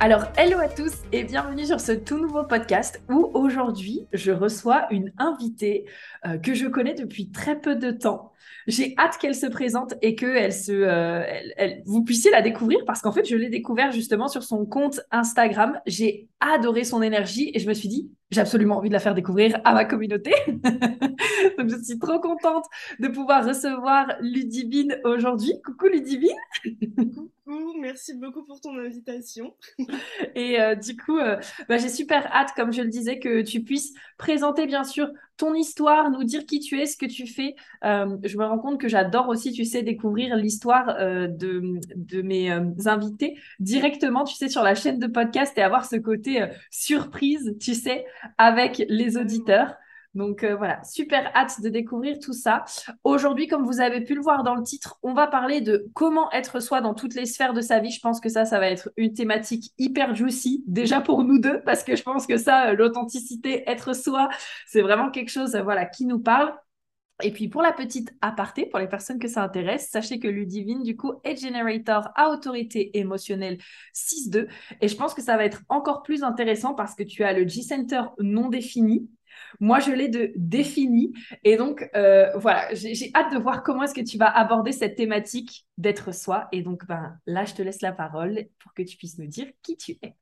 Alors, hello à tous et bienvenue sur ce tout nouveau podcast où aujourd'hui je reçois une invitée euh, que je connais depuis très peu de temps. J'ai hâte qu'elle se présente et que elle se, euh, elle, vous puissiez la découvrir parce qu'en fait je l'ai découvert justement sur son compte Instagram. J'ai adoré son énergie et je me suis dit j'ai absolument envie de la faire découvrir à ma communauté. Donc, je suis trop contente de pouvoir recevoir Ludivine aujourd'hui. Coucou Ludivine. Coucou, merci beaucoup pour ton invitation. Et euh, du coup, euh, bah, j'ai super hâte, comme je le disais, que tu puisses présenter bien sûr ton histoire, nous dire qui tu es, ce que tu fais. Euh, je me rends compte que j'adore aussi, tu sais, découvrir l'histoire de, de mes invités directement, tu sais, sur la chaîne de podcast et avoir ce côté surprise, tu sais, avec les auditeurs. Donc euh, voilà, super hâte de découvrir tout ça. Aujourd'hui, comme vous avez pu le voir dans le titre, on va parler de comment être soi dans toutes les sphères de sa vie. Je pense que ça, ça va être une thématique hyper juicy, déjà pour nous deux, parce que je pense que ça, euh, l'authenticité, être soi, c'est vraiment quelque chose euh, voilà, qui nous parle. Et puis pour la petite aparté, pour les personnes que ça intéresse, sachez que Ludivine, du coup, est generator à autorité émotionnelle 6-2. Et je pense que ça va être encore plus intéressant parce que tu as le G-Center non défini. Moi, je l'ai de défini. Et donc, euh, voilà, j'ai hâte de voir comment est-ce que tu vas aborder cette thématique d'être soi. Et donc, ben, là, je te laisse la parole pour que tu puisses me dire qui tu es.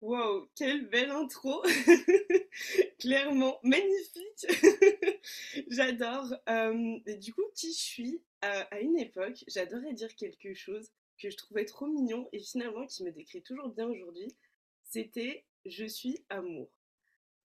Wow, quelle belle intro Clairement, magnifique J'adore. Euh, du coup, qui je suis? Euh, À une époque, j'adorais dire quelque chose que je trouvais trop mignon et finalement qui me décrit toujours bien aujourd'hui. C'était « je suis amour ».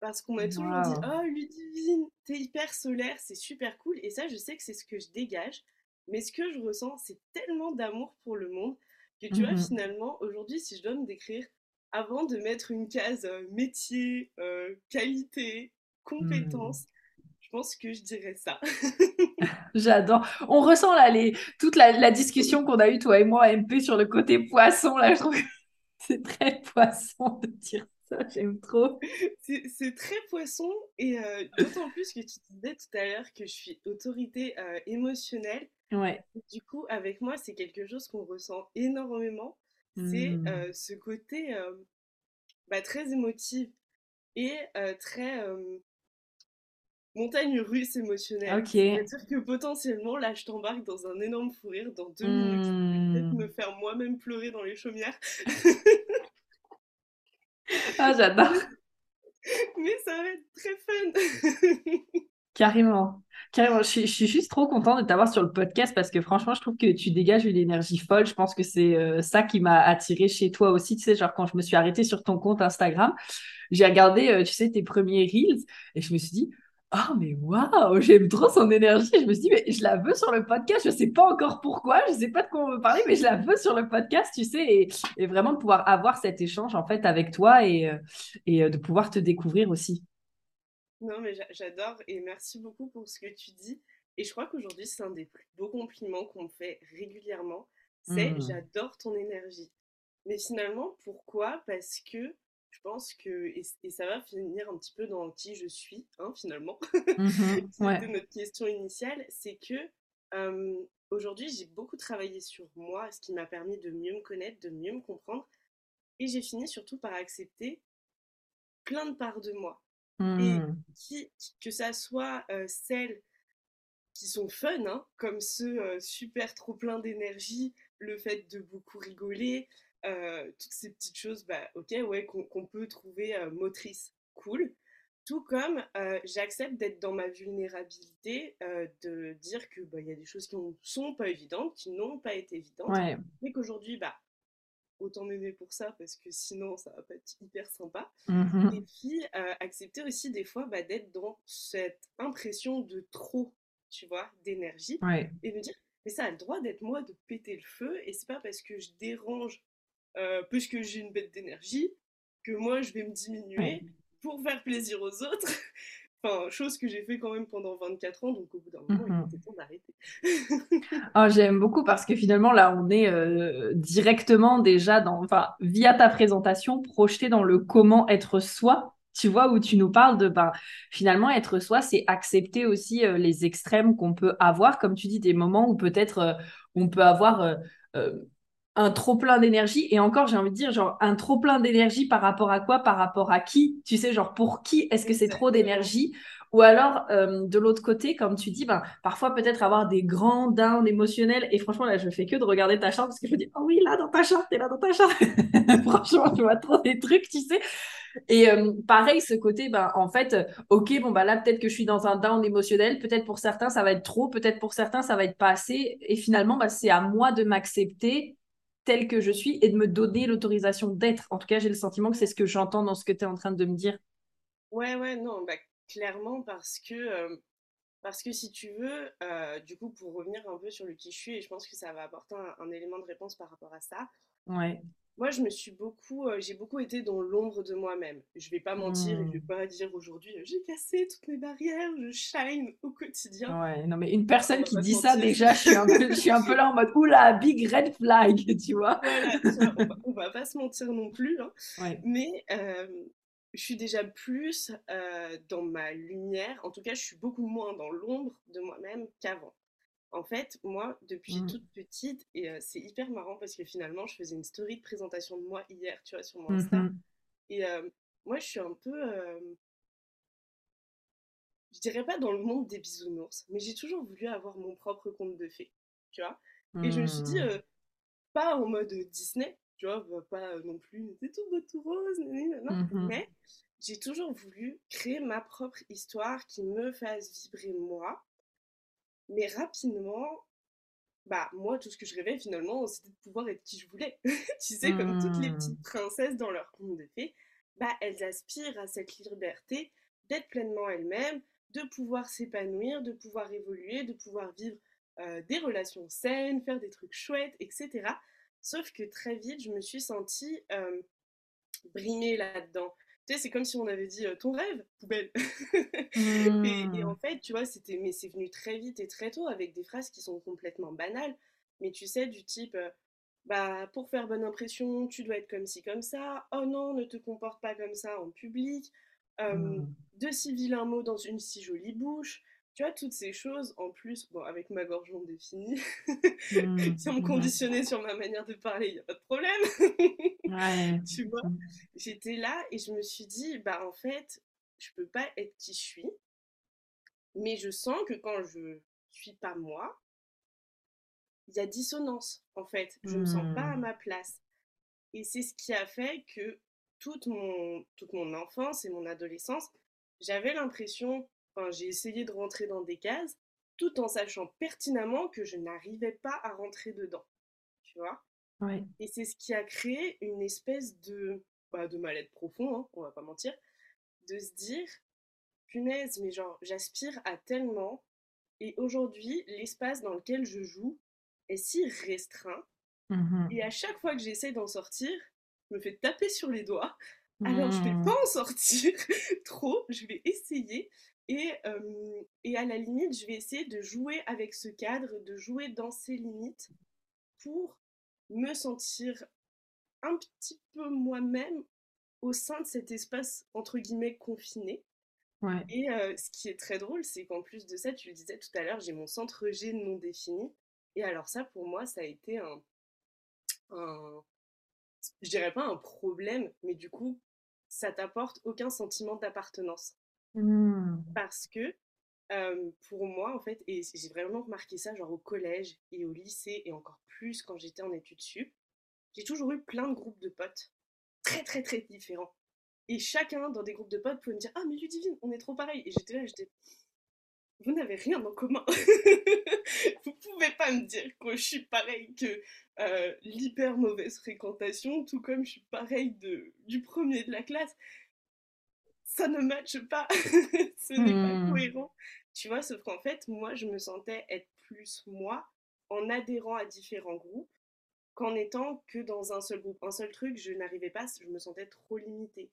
Parce qu'on m'a toujours dit « oh Ludivine, t'es hyper solaire, c'est super cool ». Et ça, je sais que c'est ce que je dégage. Mais ce que je ressens, c'est tellement d'amour pour le monde que tu vois, mmh finalement, aujourd'hui, si je dois me décrire avant de mettre une case euh, métier, euh, qualité, compétence. Hmm. Je pense que je dirais ça. J'adore. On ressent là les, toute la, discussion qu'on a eue, toi et moi, MP, sur le côté poisson. Là, je trouve que c'est très poisson de dire ça. J'aime trop. C'est très poisson. Et euh, d'autant plus que tu disais tout à l'heure que je suis autorité émotionnelle. Ouais. Du coup, avec moi, c'est quelque chose qu'on ressent énormément c'est mmh. ce côté bah, très émotif et très montagne russe émotionnelle. C'est-à-dire que potentiellement, là, je t'embarque dans un énorme fou rire dans deux minutes. Je vais peut-être me mmh. faire moi-même pleurer dans les chaumières. ah, j'adore. Mais ça va être très fun. Carrément. Carrément. Je suis, juste trop contente de t'avoir sur le podcast parce que franchement, je trouve que tu dégages une énergie folle. Je pense que c'est euh, ça qui m'a attiré chez toi aussi. Tu sais, genre quand je me suis arrêtée sur ton compte Instagram, j'ai regardé, euh, tu sais, tes premiers reels et je me suis dit, oh, mais waouh, j'aime trop son énergie. je me suis dit, mais je la veux sur le podcast. Je sais pas encore pourquoi, je sais pas de quoi on veut parler, mais je la veux sur le podcast, tu sais, et, vraiment de pouvoir avoir cet échange en fait avec toi et, euh, et de pouvoir te découvrir aussi. Non, mais j'adore et merci beaucoup pour ce que tu dis. Et je crois qu'aujourd'hui, c'est un des plus beaux compliments qu'on me fait régulièrement. C'est mmh. j'adore ton énergie. Mais finalement, pourquoi? Parce que je pense que, et, ça va finir un petit peu dans qui je suis, hein, finalement, mmh C'était notre question initiale, c'est que aujourd'hui, j'ai beaucoup travaillé sur moi, ce qui m'a permis de mieux me connaître, de mieux me comprendre. Et j'ai fini surtout par accepter plein de parts de moi. Et mmh. que ça soit celles qui sont fun, hein, comme ceux super trop plein d'énergie, le fait de beaucoup rigoler, toutes ces petites choses, bah, ok, ouais, qu'on peut trouver motrices, cool. Tout comme j'accepte d'être dans ma vulnérabilité, de dire que bah, il y a des choses qui ne sont pas évidentes, qui n'ont pas été évidentes, mais qu'aujourd'hui, bah, autant m'aimer pour ça parce que sinon ça va pas être hyper sympa. Mmh et puis euh, accepter aussi des fois bah, d'être dans cette impression de trop, tu vois, d'énergie. Et me dire, mais ça a le droit d'être moi de péter le feu, et c'est pas parce que je dérange, euh, parce que j'ai une bête d'énergie, que moi je vais me diminuer pour faire plaisir aux autres. Enfin, chose que j'ai fait quand même pendant 24 ans, donc au bout d'un moment, il était temps d'arrêter. oh, J'aime beaucoup parce que finalement, là, on est euh, directement déjà dans, enfin, via ta présentation, projeté dans le comment être soi tu vois, où tu nous parles de, ben, finalement, être soi, c'est accepter aussi euh, les extrêmes qu'on peut avoir, comme tu dis, des moments où peut-être euh, on peut avoir un trop plein d'énergie. Et encore, j'ai envie de dire, genre, un trop plein d'énergie par rapport à quoi? Par rapport à qui? Tu sais, genre, pour qui est-ce que c'est trop d'énergie? Ou alors, de l'autre côté, comme tu dis, ben, parfois peut-être avoir des grands downs émotionnels. Et franchement, là, je fais que de regarder ta charte parce que je me dis, oh oui, là, dans ta charte, t'es là dans ta charte. franchement, je vois trop des trucs, tu sais. Et euh, pareil, ce côté, ben, en fait, ok, bon, bah là, peut-être que je suis dans un down émotionnel, peut-être pour certains, ça va être trop, peut-être pour certains, ça va être pas assez. Et finalement, bah, c'est à moi de m'accepter tel que je suis et de me donner l'autorisation d'être. En tout cas, j'ai le sentiment que c'est ce que j'entends dans ce que tu es en train de me dire. Ouais, ouais, non, bah, clairement, parce que, euh, parce que si tu veux, euh, du coup, pour revenir un peu sur le qui je suis, et je pense que ça va apporter un, un élément de réponse par rapport à ça. Ouais moi, je me suis beaucoup, euh, j'ai beaucoup été dans l'ombre de moi-même. Je vais pas mentir et je vais hmm. pas dire aujourd'hui, j'ai cassé toutes mes barrières, je shine au quotidien. Ouais, non, mais une personne qui dit ça, déjà, je suis, un peu, je suis un peu là en mode, oula, big red flag, tu vois. Voilà, on, va, va, pas se mentir non plus. Hein. Mais euh, je suis déjà plus euh, dans ma lumière. En tout cas, je suis beaucoup moins dans l'ombre de moi-même qu'avant. En fait, moi, depuis mmh. toute petite, et c'est hyper marrant parce que finalement, je faisais une story de présentation de moi hier, tu vois, sur mon Insta. Mmh et moi, je suis un peu. je dirais pas dans le monde des bisounours, mais j'ai toujours voulu avoir mon propre conte de fées, tu vois? Et je me suis dit, mmh. pas en mode Disney, tu vois, bah, pas non plus, c'est tout beau, tout rose, non, mais j'ai toujours voulu créer ma propre histoire qui me fasse vibrer moi mais rapidement, bah moi tout ce que je rêvais finalement c'était de pouvoir être qui je voulais. Tu sais comme toutes les petites mmh. princesses dans leur conte de fées bah elles aspirent à cette liberté d'être pleinement elles-mêmes de pouvoir s'épanouir de pouvoir évoluer de pouvoir vivre euh, des relations saines faire des trucs chouettes etc sauf que très vite je me suis sentie euh, brimée là-dedans tu sais, c'est comme si on avait dit ton rêve, poubelle. et, en mmh. fait, tu vois, c'était, mais c'est venu très vite et très tôt avec des phrases qui sont complètement banales. Mais tu sais, du type, bah, pour faire bonne impression, tu dois être comme ci, comme ça. Oh non, ne te comporte pas comme ça en public. Mmh. De si vilains mots dans une si jolie bouche. Tu vois, toutes ces choses, en plus, bon, avec ma gorge non définie, mmh. si on me conditionnait sur ma manière de parler, il n'y a pas de problème. tu vois, mmh. j'étais là et je me suis dit, bah en fait, je peux pas être qui je suis, mais je sens que quand je suis pas moi, il y a dissonance, en fait. Je me sens pas à mmh. ma place. Et c'est ce qui a fait que toute mon, toute mon enfance et mon adolescence, j'avais l'impression j'ai essayé de rentrer dans des cases tout en sachant pertinemment que je n'arrivais pas à rentrer dedans. Tu vois? Et c'est ce qui a créé une espèce de, bah, de mal-être profond, hein, on va pas mentir, de se dire, punaise, mais genre, j'aspire à tellement, et aujourd'hui, l'espace dans lequel je joue est si restreint, mmh et à chaque fois que j'essaie d'en sortir, je me fais taper sur les doigts. Alors, je vais mmh. pas en sortir trop, je vais essayer, et, et à la limite, je vais essayer de jouer avec ce cadre, de jouer dans ces limites pour me sentir un petit peu moi-même au sein de cet espace entre guillemets confiné. Et ce qui est très drôle, c'est qu'en plus de ça, tu le disais tout à l'heure, j'ai mon centre G non défini. Et alors ça, pour moi, ça a été un, un je dirais pas un problème, mais du coup, ça t'apporte aucun sentiment d'appartenance. Mmh. Parce que pour moi, en fait, et j'ai vraiment remarqué ça, genre au collège et au lycée, et encore plus quand j'étais en études sup, j'ai toujours eu plein de groupes de potes, très très très différents. Et chacun dans des groupes de potes pouvait me dire Ah, mais Ludivine, on est trop pareil. Et j'étais là, j'étais Vous n'avez rien en commun. Vous pouvez pas me dire que je suis pareil que l'hyper mauvaise fréquentation, tout comme je suis pareil de, du premier de la classe ça ne matche pas, ce n'est pas mmh. cohérent. Tu vois, sauf qu'en fait, moi, je me sentais être plus moi en adhérant à différents groupes qu'en étant que dans un seul groupe. Un seul truc, je n'arrivais pas, je me sentais trop limitée.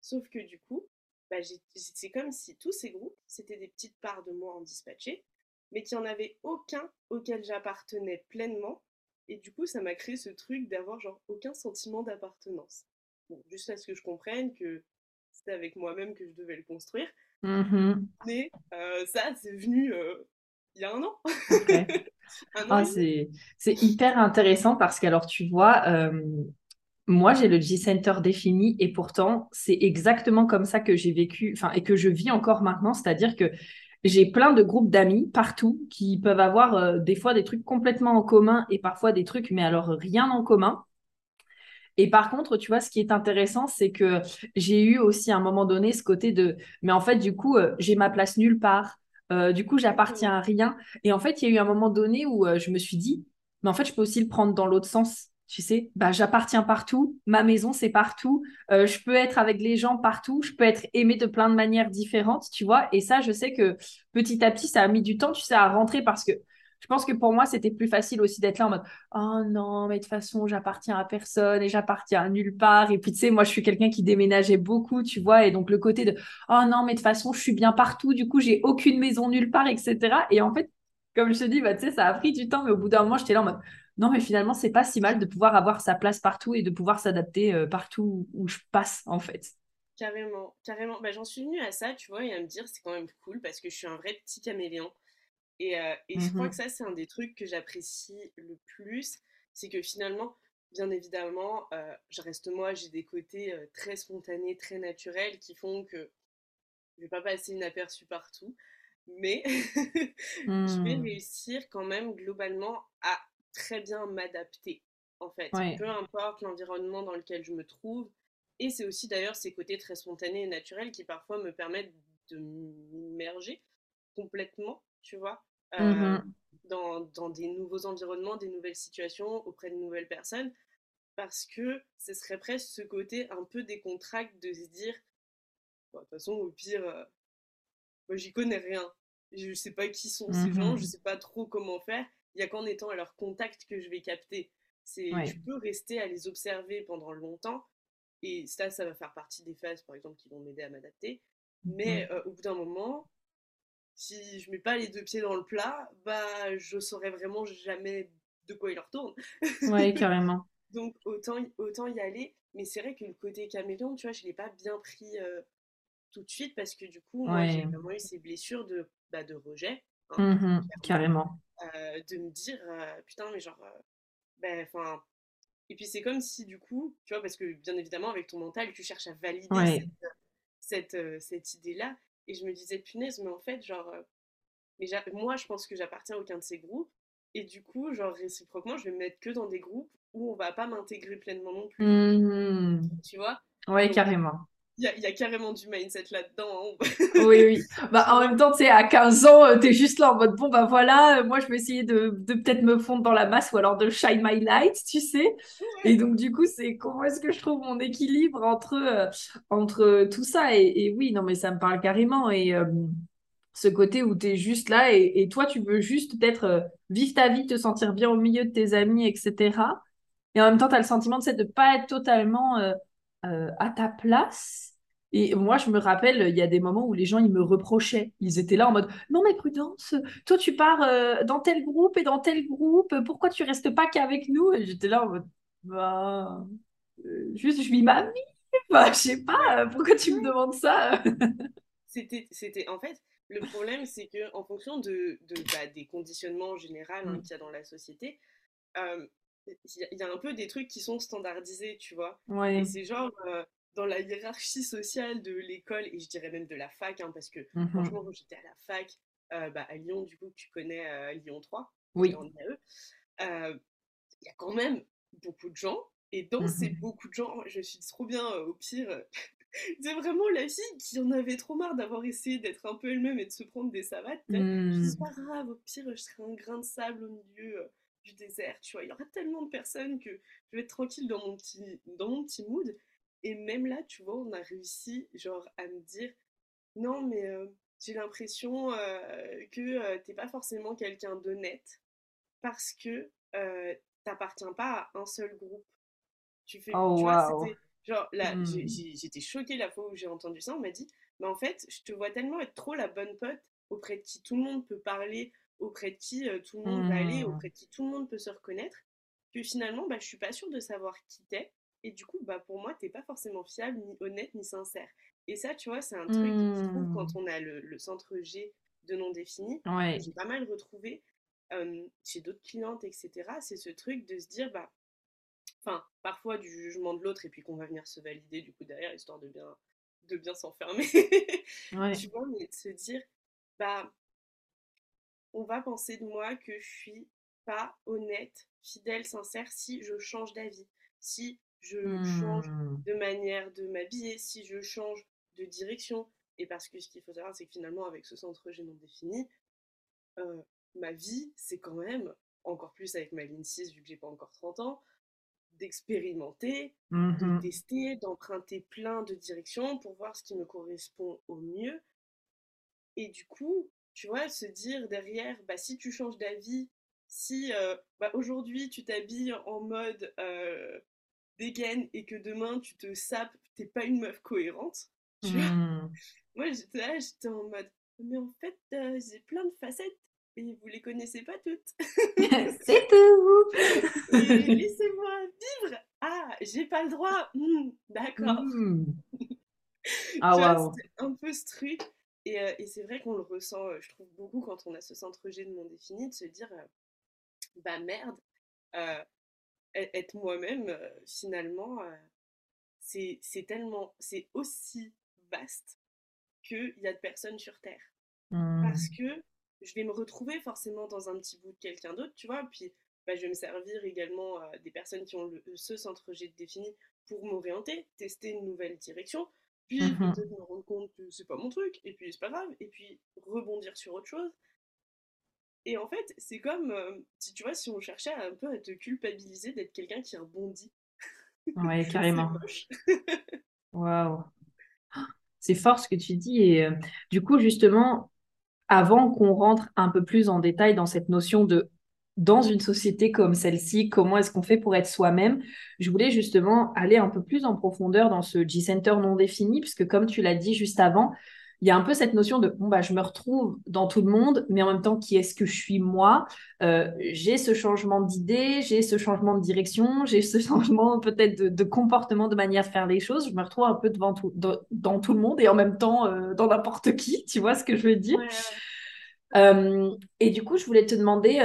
Sauf que du coup, bah, c'est comme si tous ces groupes, c'était des petites parts de moi en dispatché, mais qu'il n'y en avait aucun auquel j'appartenais pleinement. Et du coup, ça m'a créé ce truc d'avoir genre aucun sentiment d'appartenance. Bon, juste à ce que je comprenne que c'était avec moi-même que je devais le construire. Mmh mais euh, ça, c'est venu euh, il y a un an. ah, c'est hyper intéressant parce que, alors, tu vois, euh, moi, j'ai le G-Center défini et pourtant, c'est exactement comme ça que j'ai vécu, et que je vis encore maintenant. C'est-à-dire que j'ai plein de groupes d'amis partout qui peuvent avoir des fois des trucs complètement en commun et parfois des trucs, mais alors rien en commun. Et par contre, tu vois, ce qui est intéressant, c'est que j'ai eu aussi un moment donné ce côté de, mais en fait, du coup, euh, j'ai ma place nulle part. Euh, du coup, j'appartiens à rien. Et en fait, il y a eu un moment donné où euh, je me suis dit, mais en fait, je peux aussi le prendre dans l'autre sens. Tu sais, bah, j'appartiens partout, ma maison, c'est partout, je peux être avec les gens partout, je peux être aimée de plein de manières différentes, tu vois. Et ça, je sais que petit à petit, ça a mis du temps, tu sais, à rentrer parce que je pense que pour moi, c'était plus facile aussi d'être là en mode Oh non, mais de toute façon, j'appartiens à personne et j'appartiens à nulle part. Et puis, tu sais, moi, je suis quelqu'un qui déménageait beaucoup, tu vois. Et donc, le côté de Oh non, mais de toute façon, je suis bien partout. Du coup, j'ai aucune maison nulle part, etc. Et en fait, comme je te dis, bah, tu sais, ça a pris du temps, mais au bout d'un moment, j'étais là en mode Non, mais finalement, c'est pas si mal de pouvoir avoir sa place partout et de pouvoir s'adapter euh, partout où je passe, en fait. Carrément, carrément. Bah, J'en suis venue à ça, tu vois, et à me dire, c'est quand même cool parce que je suis un vrai petit caméléon. Et, euh, et je crois mmh que ça, c'est un des trucs que j'apprécie le plus. C'est que finalement, bien évidemment, euh, je reste moi, j'ai des côtés euh, très spontanés, très naturels qui font que je vais pas passer inaperçu partout. Mais je vais mmh. réussir quand même globalement à très bien m'adapter, en fait. Peu importe l'environnement dans lequel je me trouve. Et c'est aussi d'ailleurs ces côtés très spontanés et naturels qui parfois me permettent de m'immerger complètement tu vois, mmh euh, dans, dans, des nouveaux environnements, des nouvelles situations, auprès de nouvelles personnes, parce que ce serait presque ce côté un peu décontracté de se dire, de toute façon, au pire, euh, moi j'y connais rien, je sais pas qui sont ces gens, je mmh sais pas trop comment faire, il y a qu'en étant à leur contact que je vais capter. C'est, Je peux rester à les observer pendant longtemps, et ça, ça va faire partie des phases, par exemple, qui vont m'aider à m'adapter. Mais euh, au bout d'un moment, si je mets pas les deux pieds dans le plat, bah je saurais vraiment jamais de quoi il leur tourne. Ouais, carrément. Donc autant, autant y aller. Mais c'est vrai que le côté caméléon, tu vois, je l'ai pas bien pris euh, tout de suite parce que du coup, moi, j'ai vraiment eu ces blessures de, bah, de rejet. Hein, mmh carrément. Euh, de me dire, euh, putain, mais genre, ben, enfin. et puis c'est comme si du coup, tu vois, parce que bien évidemment, avec ton mental, tu cherches à valider cette, cette, cette idée-là. Et je me disais, punaise, mais en fait, genre, euh, mais moi, je pense que j'appartiens à aucun de ces groupes. Et du coup, genre, réciproquement, je vais me mettre que dans des groupes où on va pas m'intégrer pleinement non plus. Mmh tu vois? Ouais, carrément. Il y, a carrément du mindset là-dedans. Hein. oui, oui. Bah, en même temps, tu sais, à 15 ans, euh, tu es juste là en mode, bon, bah voilà, euh, moi, je vais essayer de, de peut-être me fondre dans la masse ou alors de shine my light, tu sais. Et donc, du coup, c'est comment est-ce que je trouve mon équilibre entre, euh, entre tout ça et, oui, non, mais ça me parle carrément. Et ce côté où tu es juste là et, et, toi, tu veux juste peut-être vivre ta vie, te sentir bien au milieu de tes amis, etc. Et en même temps, tu as le sentiment de ne pas être totalement à ta place. Et moi, je me rappelle, il y a des moments où les gens, ils me reprochaient. Ils étaient là en mode, non mais Prudence, toi tu pars euh, dans tel groupe et dans tel groupe, pourquoi tu restes pas qu'avec nous? Et j'étais là en mode, bah, euh, juste je vis ma vie. Bah, je sais pas, pourquoi tu me demandes ça? C'était, c'était, en fait, le problème, c'est que en fonction de, de bah, des conditionnements généraux hein, mm. qu'il y a dans la société, il y a un peu des trucs qui sont standardisés, tu vois. Et c'est genre euh, dans la hiérarchie sociale de l'école, et je dirais même de la fac, hein, parce que mmh franchement, quand j'étais à la fac, euh, bah, à Lyon, du coup, tu connais euh, Lyon 3, oui. il y a quand même beaucoup de gens, et dans ces mmh beaucoup de gens, je suis trop bien au pire. c'est vraiment la fille qui en avait trop marre d'avoir essayé d'être un peu elle-même et de se prendre des savates. Mmh. C'est pas grave, au pire, je serais un grain de sable au milieu du désert, tu vois. Il y aura tellement de personnes que je vais être tranquille dans mon petit, dans mon petit mood. Et même là, tu vois, on a réussi, genre, à me dire, non, mais euh, j'ai l'impression euh, que euh, t'es pas forcément quelqu'un d'honnête. parce que t'appartiens pas à un seul groupe. Tu fais, oh, tu vois, genre là, hmm. j'étais choquée la fois où j'ai entendu ça. On m'a dit, mais en fait, je te vois tellement être trop la bonne pote auprès de qui tout le monde peut parler, auprès de qui tout le monde va aller, hmm. auprès de qui tout le monde peut se reconnaître, que finalement, bah, je suis pas sûre de savoir qui t'es. Et du coup, bah, pour moi, t'es pas forcément fiable, ni honnête, ni sincère. Et ça, tu vois, c'est un truc, je trouve, quand hmm. on a le, centre G de non défini, ouais. j'ai pas mal retrouvé chez d'autres clientes, etc. C'est ce truc de se dire, bah, enfin, parfois du jugement de l'autre et puis qu'on va venir se valider du coup derrière, histoire de bien, de bien s'enfermer. Tu vois, mais de se dire, bah, on va penser de moi que je suis pas honnête, fidèle, sincère si je change d'avis, si je change mmh. de manière de m'habiller, si je change de direction. Et parce que ce qu'il faut savoir, c'est que finalement, avec ce centre G non défini, euh, ma vie, c'est quand même, encore plus avec ma ligne 6, vu que j'ai pas encore 30 ans, d'expérimenter, de mmh tester, d'emprunter plein de directions pour voir ce qui me correspond au mieux. Et du coup, tu vois, se dire derrière, bah, si tu changes d'avis, si euh, bah, aujourd'hui tu t'habilles en mode euh, et que demain tu te sapes, t'es pas une meuf cohérente, tu vois. Mmh. Moi j'étais là, j'étais en mode, mais en fait, euh, j'ai plein de facettes et vous les connaissez pas toutes. c'est tout. Laissez-moi vivre. Ah, j'ai pas le droit. Hmm, d'accord. Mmh. Ah un peu ce truc. Et, euh, et c'est vrai qu'on le ressent, euh, je trouve, beaucoup quand on a ce centre G de mon défini, de se dire, euh, bah merde, être moi-même, finalement, c'est tellement, c'est aussi vaste qu'il y a de personnes sur Terre. Parce mmh. que je vais me retrouver forcément dans un petit bout de quelqu'un d'autre, tu vois. Puis bah, je vais me servir également à des personnes qui ont ce centre G défini pour m'orienter, tester une nouvelle direction, puis Mmh peut-être me rendre compte que c'est pas mon truc, et puis c'est pas grave, et puis rebondir sur autre chose. Et en fait, c'est comme euh, si tu vois, si on cherchait un peu à te culpabiliser d'être quelqu'un qui rebondit. Ouais, carrément. Waouh. C'est fort ce que tu dis. Et euh, du coup, justement, avant qu'on rentre un peu plus en détail dans cette notion de dans une société comme celle-ci, comment est-ce qu'on fait pour être soi-même Je voulais justement aller un peu plus en profondeur dans ce G-Center non défini, puisque comme tu l'as dit juste avant, il y a un peu cette notion de bon bah je me retrouve dans tout le monde, mais en même temps qui est-ce que je suis moi? Euh, J'ai ce changement d'idée, j'ai ce changement de direction, j'ai ce changement peut-être de, comportement, de manière de faire les choses. Je me retrouve un peu devant tout, dans, tout le monde et en même temps euh, dans n'importe qui. Tu vois ce que je veux dire? Euh, Et du coup, je voulais te demander.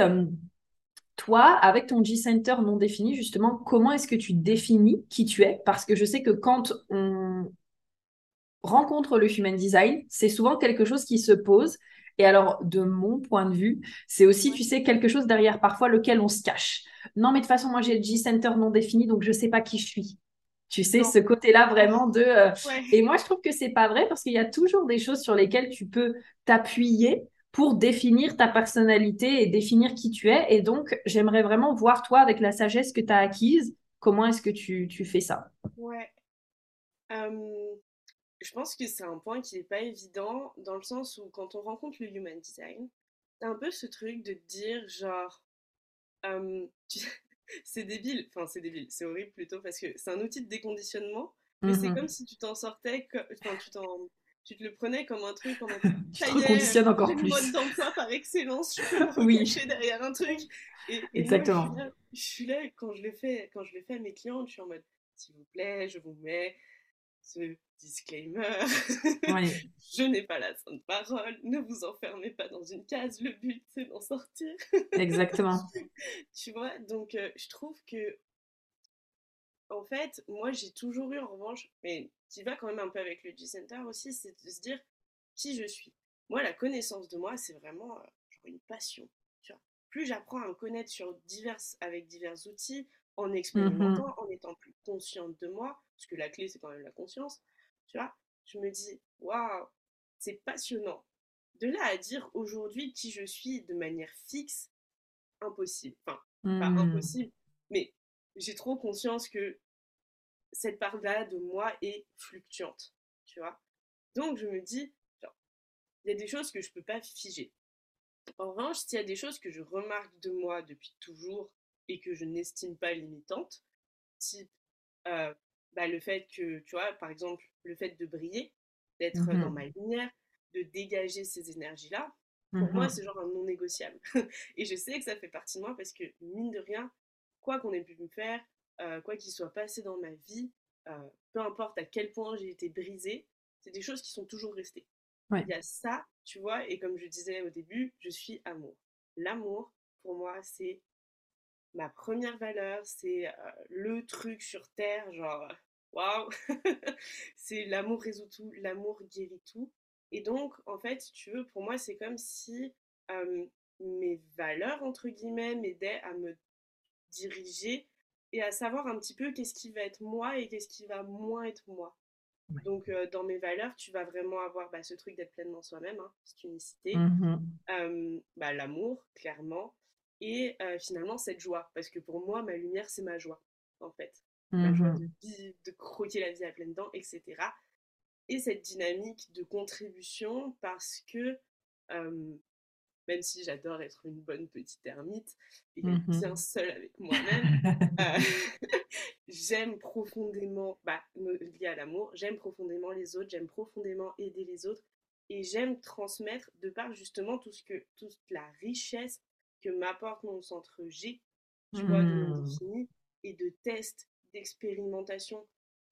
Toi, avec ton G-Center non défini, justement, comment est-ce que tu définis qui tu es? Parce que je sais que quand on, rencontre le human design, c'est souvent quelque chose qui se pose. Et alors, de mon point de vue, c'est aussi, tu sais, quelque chose derrière parfois lequel on se cache. Non, mais de toute façon, moi, j'ai le G-Center non défini, donc je ne sais pas qui je suis. Tu sais, ce côté-là vraiment de... Euh, et moi, je trouve que c'est pas vrai parce qu'il y a toujours des choses sur lesquelles tu peux t'appuyer pour définir ta personnalité et définir qui tu es. Et donc, j'aimerais vraiment voir toi, avec la sagesse que tu as acquise, comment est-ce que tu, tu, fais ça? Ouais je pense que c'est un point qui n'est pas évident dans le sens où quand on rencontre le human design, t'as un peu ce truc de dire genre, c'est débile, enfin c'est débile, c'est horrible plutôt parce que c'est un outil de déconditionnement, mais c'est mmh comme si tu t'en sortais, enfin tu t'en tu te le prenais comme un truc en mode tu te reconditionnes encore plus. mode d'emploi par excellence, je peux me oui. derrière un truc. Et, Exactement. je, suis là, quand je le fais, quand je le fais à mes clients, je suis en mode s'il vous plaît, je vous mets ce disclaimer, je n'ai pas la sainte parole, ne vous enfermez pas dans une case, le but c'est d'en sortir. Exactement. tu vois, donc euh, je trouve que, en fait, moi j'ai toujours eu en revanche, mais qui va quand même un peu avec le G-Center aussi, c'est de se dire qui je suis. Moi, la connaissance de moi, c'est vraiment euh, une passion. Tu vois. Plus j'apprends à me connaître sur diverses, avec divers outils, en expérimentant, mmh en étant plus consciente de moi, parce que la clé, c'est quand même la conscience, tu vois, je me dis, waouh, c'est passionnant. De là à dire aujourd'hui qui je suis de manière fixe, impossible. Enfin, pas mmh. impossible, mais j'ai trop conscience que cette part-là de moi est fluctuante, tu vois. Donc je me dis, il y a des choses que je peux pas figer. En revanche, s'il y a des choses que je remarque de moi depuis toujours et que je n'estime pas limitantes, type euh, bah, le fait que, tu vois, par exemple, le fait de briller, d'être dans Mmh ma lumière, de dégager ces énergies-là, pour moi, c'est genre un non négociable. et je sais que ça fait partie de moi parce que, mine de rien, quoi qu'on ait pu me faire, euh, quoi qu'il soit passé dans ma vie, euh, peu importe à quel point j'ai été brisée, c'est des choses qui sont toujours restées. Ouais. Il y a ça, tu vois, et comme je disais au début, je suis amour. L'amour, pour moi, c'est ma première valeur, c'est euh, le truc sur Terre, genre, waouh, c'est l'amour résout tout, l'amour guérit tout. Et donc, en fait, si tu veux, pour moi, c'est comme si euh, mes valeurs, entre guillemets, m'aidaient à me diriger et à savoir un petit peu qu'est-ce qui va être moi et qu'est-ce qui va moins être moi. Ouais. Donc, euh, dans mes valeurs, tu vas vraiment avoir bah, ce truc d'être pleinement soi-même, hein, cette unicité, Mmh euh, bah, l'amour, clairement, et euh, finalement cette joie. Parce que pour moi, ma lumière, c'est ma joie, en fait. Ma joie de Mmh vivre, de croquer la vie à pleines dents, etc. Et cette dynamique de contribution parce que euh, même si j'adore être une bonne petite ermite et Mmh bien seule avec moi-même, euh, j'aime profondément, bah, me- lié à l'amour, j'aime profondément les autres, j'aime profondément aider les autres et j'aime transmettre de par justement tout ce que, toute la richesse que m'apporte mon centre G, tu vois, de mon Mmh. et de tests, d'expérimentation.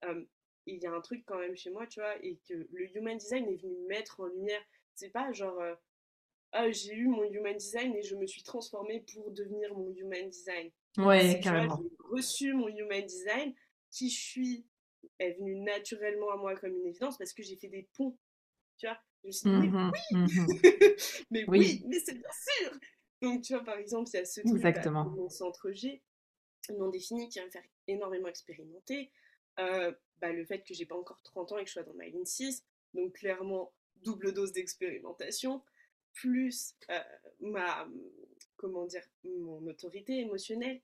Euh, il y a un truc quand même chez moi, tu vois, et que le human design est venu mettre en lumière. C'est pas genre, euh, ah, j'ai eu mon human design et je me suis transformée pour devenir mon human design. Ouais, carrément. j'ai reçu mon human design, qui je suis est venu naturellement à moi comme une évidence parce que j'ai fait des ponts. Tu vois, je me suis dit, mais Mmh Mmh mais Oui. oui, mais c'est bien sûr. Donc, tu vois, par exemple, il y a ce truc bah, Exactement. mon centre G, non défini, qui va me faire énormément expérimenter. Euh, bah, le fait que j'ai pas encore 30 ans et que je sois dans ma ligne 6, donc clairement, double dose d'expérimentation, plus euh, ma, comment dire, mon autorité émotionnelle,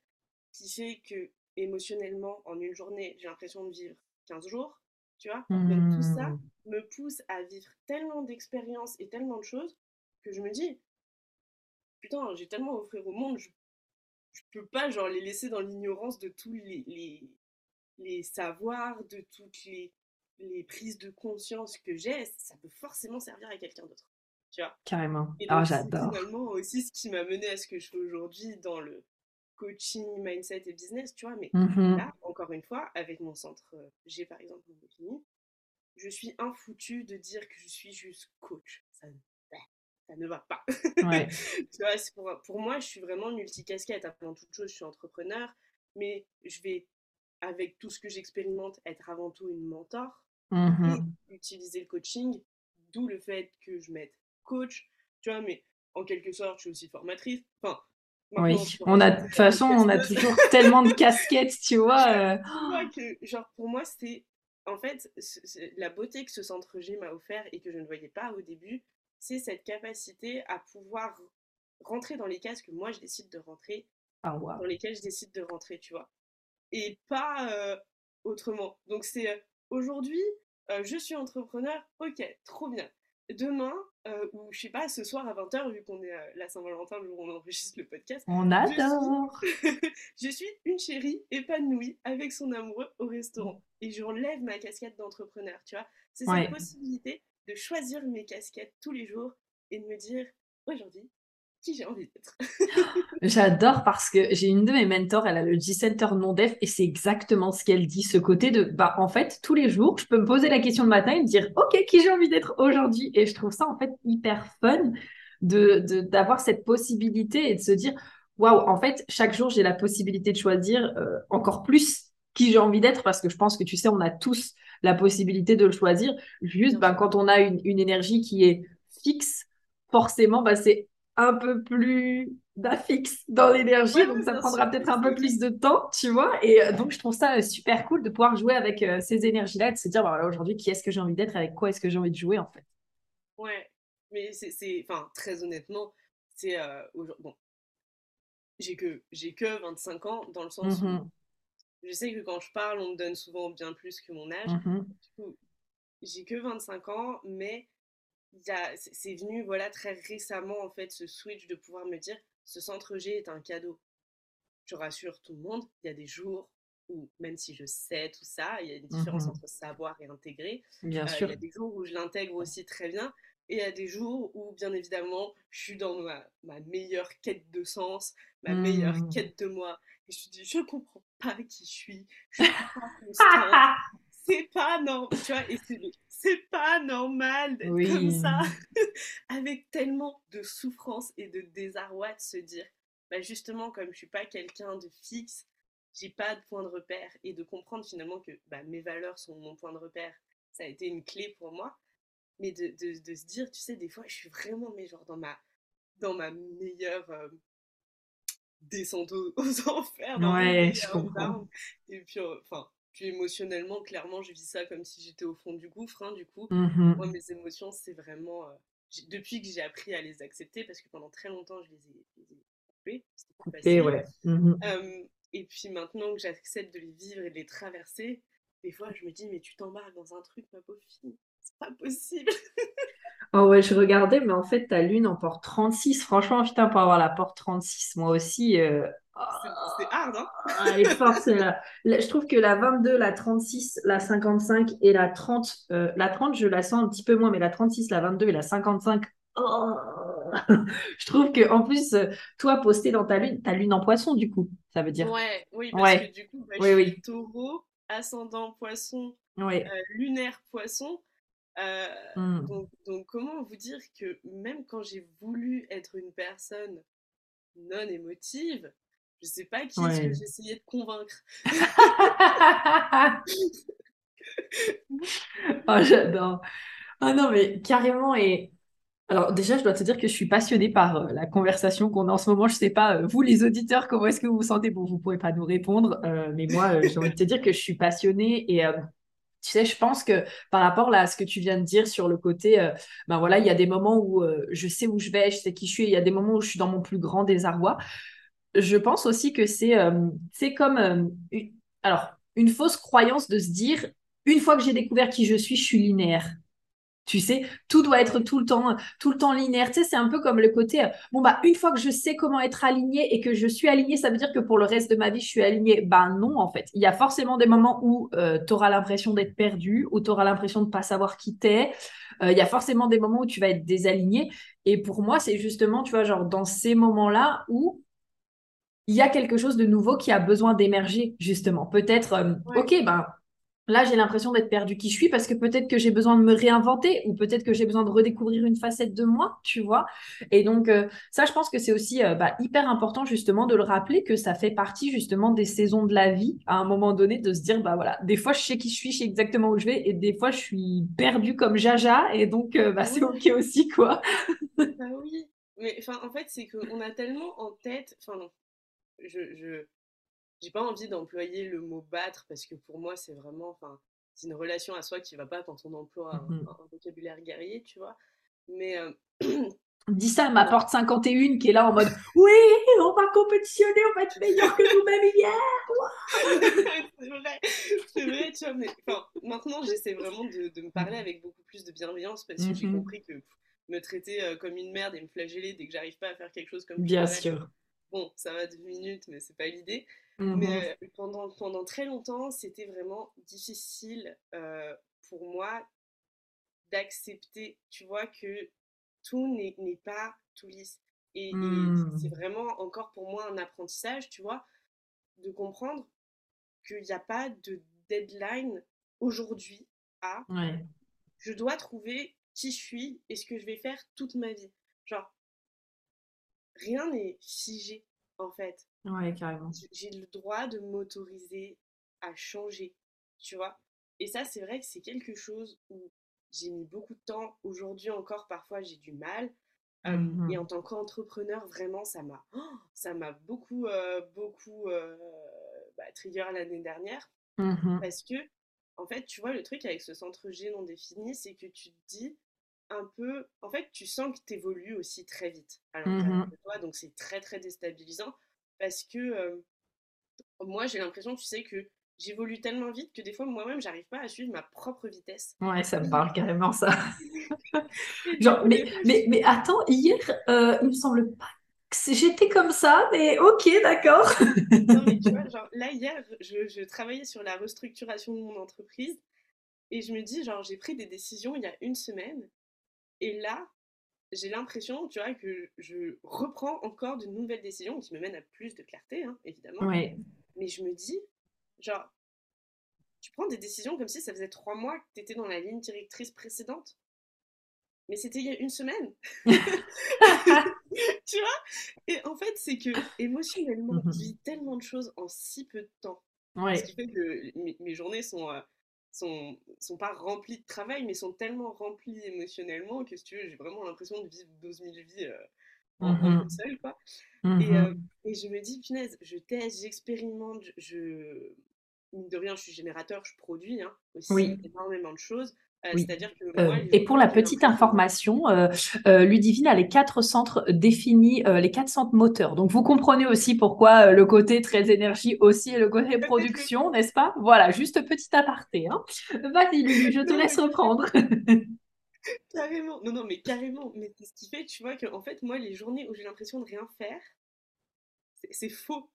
qui fait que émotionnellement, en une journée, j'ai l'impression de vivre 15 jours, tu vois. Donc tout ça Mmh. me pousse à vivre tellement d'expériences et tellement de choses que je me dis, putain, j'ai tellement à offrir au monde, je, je peux pas genre les laisser dans l'ignorance de tous les, les, les savoirs, de toutes les, les prises de conscience que j'ai, ça peut forcément servir à quelqu'un d'autre, tu vois. Carrément. Et Ah, donc c'est j'adore. finalement aussi ce qui m'a mené à ce que je fais aujourd'hui dans le coaching, mindset et business, tu vois. Mais Mmh là, encore une fois, avec mon centre euh, G par exemple, mon je suis infoutu de dire que je suis juste coach. Ça, ne- ça ne va pas. Ouais. tu vois, c'est pour, pour moi, je suis vraiment multicasquette. Avant toute chose, je suis entrepreneur, mais je vais, avec tout ce que j'expérimente, être avant tout une mentor Mmh et utiliser le coaching, d'où le fait que je mette coach, tu vois, mais en quelque sorte, je suis aussi formatrice. Enfin, Oui. On a, de toute façon, on a toujours tellement de casquettes, tu vois. euh. Que, genre, pour moi, c'est. En fait, la beauté que ce centre G m'a offert et que je ne voyais pas au début, c'est cette capacité à pouvoir rentrer dans les cases que moi je décide de rentrer, Ah, dans waouh. lesquelles je décide de rentrer, tu vois. Et pas euh, autrement. Donc, c'est euh, aujourd'hui, euh, je suis entrepreneur, ok, trop bien. Demain, ou je sais pas, ce soir à 20h, vu qu'on est euh, la Saint-Valentin, le jour où on enregistre le podcast, On je suis adore. je suis une chérie épanouie avec son amoureux au restaurant. Et j'enlève ma casquette d'entrepreneur, tu vois. C'est cette Ouais. possibilité de choisir mes casquettes tous les jours et de me dire, aujourd'hui, qui j'ai envie d'être. J'adore parce que j'ai une de mes mentors, elle a le G-Center non-def et c'est exactement ce qu'elle dit, ce côté de, bah, en fait, tous les jours, je peux me poser la question le matin et me dire, OK, qui j'ai envie d'être aujourd'hui? Et je trouve ça, en fait, hyper fun de- d'avoir cette possibilité et de se dire, waouh, en fait, chaque jour, j'ai la possibilité de choisir euh, encore plus qui j'ai envie d'être parce que je pense que, tu sais, on a tous la possibilité de le choisir. Juste, ben, quand on a une, une énergie qui est fixe, forcément, bah, c'est un peu plus d'affixe dans l'énergie, Ouais, donc ça prendra peut-être un peu plus de temps, tu vois. Et euh, donc, je trouve ça euh, super cool de pouvoir jouer avec euh, ces énergies-là et de se dire, bah, voilà, aujourd'hui, qui est-ce que j'ai envie d'être, avec quoi est-ce que j'ai envie de jouer, en fait. Ouais. Mais c'est, enfin, très honnêtement, c'est, euh, bon, j'ai que, j'ai que 25 ans, dans le sens où Mhm, je sais que quand je parle, on me donne souvent bien plus que mon âge. Du coup, j'ai que 25 ans, mais c'est venu voilà très récemment en fait ce switch de pouvoir me dire ce centre G est un cadeau. Je rassure tout le monde, il y a des jours où même si je sais tout ça, il y a une différence mmh entre savoir et intégrer. Bien sûr. Il y a des jours où je l'intègre aussi très bien et il y a des jours où bien évidemment je suis dans ma, ma meilleure quête de sens, ma meilleure mmh. quête de moi et je me dis je comprends pas qui je suis, je suis pas constante. c'est pas normal, tu vois, et c'est pas normal d'être comme ça, avec tellement de souffrance et de désarroi de se dire, bah justement, comme je suis pas quelqu'un de fixe, j'ai pas de point de repère, et de comprendre finalement que bah, mes valeurs sont mon point de repère, ça a été une clé pour moi, mais de, de, de se dire, tu sais, des fois, je suis vraiment, mais genre, dans ma, dans ma meilleure... Euh, descente aux, enfers. Ouais, je comprends. Et puis, euh, enfin, puis émotionnellement, clairement, je vis ça comme si j'étais au fond du gouffre. Hein, du coup, mmh moi, mes émotions, c'est vraiment. Euh, depuis que j'ai appris à les accepter, parce que pendant très longtemps, je les ai, coupées. C'était ouais. Mmh et puis maintenant que j'accepte de les vivre et de les traverser, des fois, je me dis, mais tu t'embarques dans un truc, ma pauvre fille. C'est pas possible. Oh ouais, je regardais, mais en fait, ta lune en porte 36. Franchement, putain, pour avoir la porte 36, moi aussi. Euh, c'est hard, hein Elle est forte, Je trouve que la 22, la 36, la 55 et la 30, euh, la 30, je la sens un petit peu moins, mais la 36, la 22 et la 55, je trouve que en plus, euh, toi, posté dans ta lune, ta lune en poisson, du coup, ça veut dire. Ouais, oui, parce que du coup, bah, je suis taureau, ascendant poisson, lunaire poisson. Euh, mmh. donc, comment vous dire que même quand j'ai voulu être une personne non émotive, je sais pas qui est-ce que j'essayais de convaincre. oh, j'adore. Ah non, mais carrément. Et alors, déjà, je dois te dire que je suis passionnée par euh, la conversation qu'on a en ce moment. Je sais pas, euh, vous, les auditeurs, comment est-ce que vous vous sentez? Bon, vous pouvez pas nous répondre, mais moi, j'ai envie de te dire que je suis passionnée et tu sais, je pense que par rapport à ce que tu viens de dire sur le côté, euh, ben voilà, il y a des moments où euh, je sais où je vais, je sais qui je suis, il y a des moments où je suis dans mon plus grand désarroi. Je pense aussi que c'est euh, comme une fausse croyance de se dire une fois que j'ai découvert qui je suis, je suis linéaire. Tu sais, tout doit être tout le temps, tout le temps linéaire. Tu sais, c'est un peu comme le côté, euh, bon, bah, une fois que je sais comment être aligné et que je suis aligné, ça veut dire que pour le reste de ma vie, je suis aligné. Ben non, en fait. Il y a forcément des moments où euh, tu auras l'impression d'être perdu, où tu auras l'impression de ne pas savoir qui t'es. Euh, il y a forcément des moments où tu vas être désaligné. Et pour moi, c'est justement, tu vois, genre dans ces moments-là où il y a quelque chose de nouveau qui a besoin d'émerger, justement. Peut-être, ok, ben Là, j'ai l'impression d'être perdu qui je suis? Parce que peut-être que j'ai besoin de me réinventer ou peut-être que j'ai besoin de redécouvrir une facette de moi, tu vois. Et donc, euh, ça, je pense que c'est aussi euh, bah, hyper important justement de le rappeler que ça fait partie justement des saisons de la vie à un moment donné de se dire, bah voilà, des fois, je sais qui je suis, je sais exactement où je vais et des fois, je suis perdue comme Jaja et donc, euh, bah, c'est OK aussi, quoi. bah oui, mais en fait, c'est qu'on a tellement en tête, enfin, je, je j'ai pas envie d'employer le mot battre parce que pour moi, c'est vraiment, enfin, c'est une relation à soi qui va pas quand on emploie un, mmh vocabulaire guerrier, tu vois. Mais. Euh, Dis ça à ma porte 51 qui est là en mode Oui, on va compétitionner, on va être meilleur que nous-mêmes hier. c'est vrai, c'est vrai, tu vois. Mais maintenant, j'essaie vraiment de, me parler avec beaucoup plus de bienveillance parce que j'ai mmh compris que me traiter euh, comme une merde et me flageller dès que j'arrive pas à faire quelque chose comme Bien sûr. Bon, ça va deux minutes, mais c'est pas l'idée. Mais mmh pendant, pendant très longtemps, c'était vraiment difficile pour moi d'accepter, tu vois, que tout n'est pas tout lisse. Et, c'est mmh. vraiment encore pour moi un apprentissage, tu vois, de comprendre qu'il n'y a pas de deadline aujourd'hui à je dois trouver qui je suis et ce que je vais faire toute ma vie. Genre, rien n'est figé en fait. Ouais, carrément. J'ai le droit de m'autoriser à changer, tu vois? Et ça, c'est vrai que c'est quelque chose où j'ai mis beaucoup de temps. Aujourd'hui encore, parfois, j'ai du mal. Mmh et en tant qu'entrepreneur, vraiment, ça m'a, ça m'a beaucoup, euh, beaucoup euh, bah, trigger l'année dernière. Mmh Parce que, en fait, tu vois, le truc avec ce centre G non défini, c'est que tu te dis un peu, en fait, tu sens que tu évolues aussi très vite à l'intérieur mmh de toi. Donc, c'est très, très déstabilisant parce que moi, j'ai l'impression, tu sais, que j'évolue tellement vite que des fois, moi-même, j'arrive pas à suivre ma propre vitesse. Ouais, ça me parle carrément, ça. Genre, mais, mais, mais attends, hier, euh, il me semble pas que j'étais comme ça, mais ok, d'accord. non, mais tu vois, genre, là, hier, je, je travaillais sur la restructuration de mon entreprise et je me dis, genre, j'ai pris des décisions il y a une semaine et là, j'ai l'impression, tu vois, que je reprends encore de nouvelles décisions qui me mènent à plus de clarté, hein, évidemment. Ouais. Mais je me dis, genre, tu prends des décisions comme si ça faisait trois mois que tu étais dans la ligne directrice précédente. Mais c'était il y a une semaine. tu vois? Et en fait, c'est que émotionnellement, je vis tellement de choses en si peu de temps. Ouais. Ce qui fait que mes, journées sont, euh, sont, sont pas remplies de travail, mais sont tellement remplies émotionnellement que si tu veux, j'ai vraiment l'impression de vivre 12 000 vies euh, en, mmh seule, quoi. et, euh, et, je me dis, punaise, je teste, j'expérimente, je, mine de rien, je suis générateur, je produis hein, aussi énormément de choses. Euh, que euh, et pour la petite information, euh, Ludivine a les quatre centres définis, les quatre centres moteurs. Donc vous comprenez aussi pourquoi le côté très énergie aussi et le côté production, n'est-ce pas? Voilà, juste petit aparté. Hein. Vas-y, Lulu, je te laisse reprendre. carrément, non, non, mais carrément. Mais c'est ce qui fait, tu vois, que en fait, moi, les journées où j'ai l'impression de rien faire, c'est faux.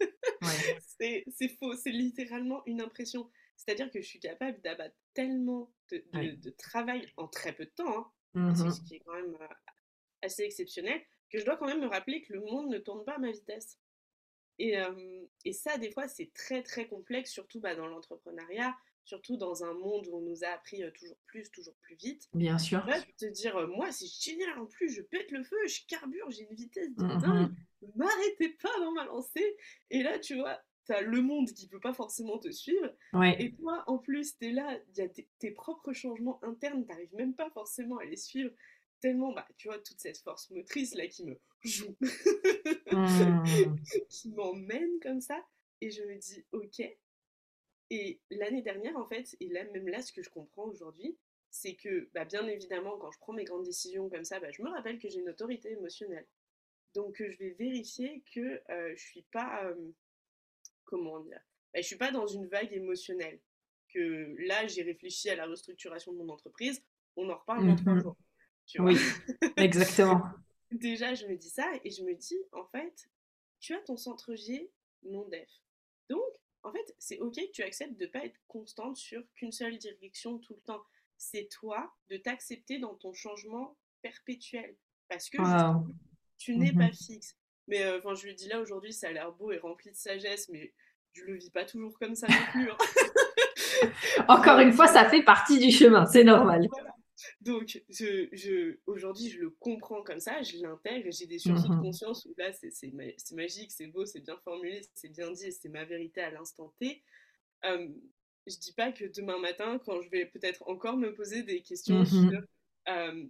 c'est faux, c'est littéralement une impression. C'est-à-dire que je suis capable d'abattre tellement de, travail en très peu de temps, hein, mmh ce qui est quand même euh, assez exceptionnel, que je dois quand même me rappeler que le monde ne tourne pas à ma vitesse. Et, et ça, des fois, c'est très très complexe, surtout bah, dans l'entrepreneuriat, surtout dans un monde où on nous a appris toujours plus, toujours plus vite. Bien sûr. te dire, moi, c'est génial, en plus, je pète le feu, je carbure, j'ai une vitesse de mmh dingue, m'arrêtez pas dans ma lancée. Et là, tu vois, t'as le monde qui peut pas forcément te suivre. Et toi, en plus, t'es là, il y a tes, propres changements internes, t'arrives même pas forcément à les suivre. Tellement, bah, tu vois, toute cette force motrice là qui me joue, mmh. qui m'emmène comme ça. Et je me dis, ok. Et l'année dernière, en fait, et là, même là, ce que je comprends aujourd'hui, c'est que, bah, bien évidemment, quand je prends mes grandes décisions comme ça, bah, je me rappelle que j'ai une autorité émotionnelle. Donc, je vais vérifier que euh, je suis pas comment dire Je suis pas dans une vague émotionnelle. Que là, j'ai réfléchi à la restructuration de mon entreprise. On en reparle dans trois mmh jours. oui, exactement. Déjà, je me dis ça et je me dis, en fait, tu as ton centre G non def. Donc, en fait, c'est ok que tu acceptes de ne pas être constante sur qu'une seule direction tout le temps. C'est toi de t'accepter dans ton changement perpétuel. Parce que tu n'es pas fixe. Mais euh, enfin, je lui dis là aujourd'hui, ça a l'air beau et rempli de sagesse, mais je le vis pas toujours comme ça non plus. Hein. Encore une fois, ça fait partie du chemin, c'est normal. Donc, je, je, aujourd'hui, je le comprends comme ça, je l'intègre, j'ai des sursauts de mmh conscience où là, c'est magique, c'est beau, c'est bien formulé, c'est bien dit, c'est ma vérité à l'instant T. Euh, je dis pas que demain matin, quand je vais peut-être encore me poser des questions mmh sur euh,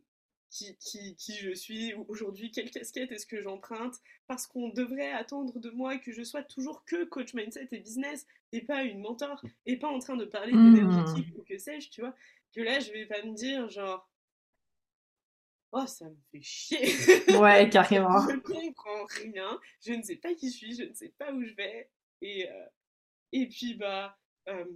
qui, qui, qui, je suis aujourd'hui, quelle casquette est-ce que j'emprunte, parce qu'on devrait attendre de moi que je sois toujours que coach mindset et business, et pas une mentor, et pas en train de parler mmh. d'énergétique ou que sais-je, tu vois, que là, je vais pas me dire genre, oh, ça me fait chier. Ouais, carrément. je comprends rien, je ne sais pas qui je suis, je ne sais pas où je vais, et, euh, et puis, bah, euh,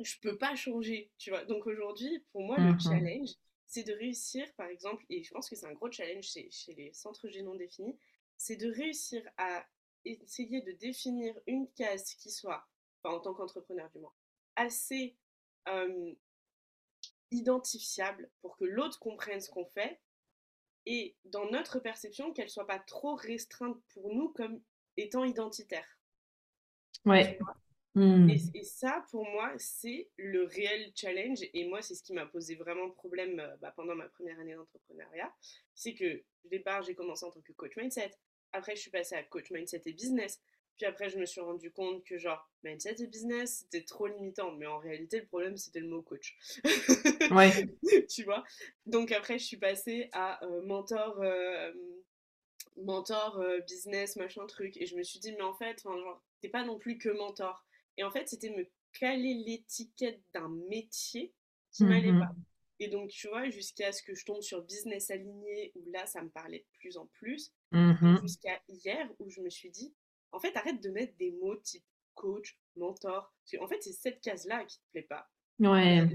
je peux pas changer, tu vois. Donc aujourd'hui, pour moi, le mmh challenge, c'est de réussir, par exemple, et je pense que c'est un gros challenge chez, les centres génons définis, c'est de réussir à essayer de définir une case qui soit, en tant qu'entrepreneur du moins, assez identifiable pour que l'autre comprenne ce qu'on fait et dans notre perception qu'elle soit pas trop restreinte pour nous comme étant identitaire. Ouais. Mmh. Et, ça, pour moi, c'est le réel challenge. Et moi, c'est ce qui m'a posé vraiment problème bah, pendant ma première année d'entrepreneuriat. C'est que, au départ, j'ai commencé en tant que coach mindset. Après, je suis passée à coach mindset et business. Puis après, je me suis rendu compte que, genre, mindset et business, c'était trop limitant. Mais en réalité, le problème, c'était le mot coach. Ouais. tu vois? Donc après, je suis passée à euh, mentor. Euh, mentor business machin truc et je me suis dit mais en fait genre t'es pas non plus que mentor et en fait, c'était me caler l'étiquette d'un métier qui m'allait mmh pas. Et donc, tu vois, jusqu'à ce que je tombe sur business aligné, où là, ça me parlait de plus en plus. Mmh jusqu'à hier, où je me suis dit, en fait, arrête de mettre des mots type coach, mentor. Parce qu'en fait, c'est cette case-là qui te plaît pas. Ouais.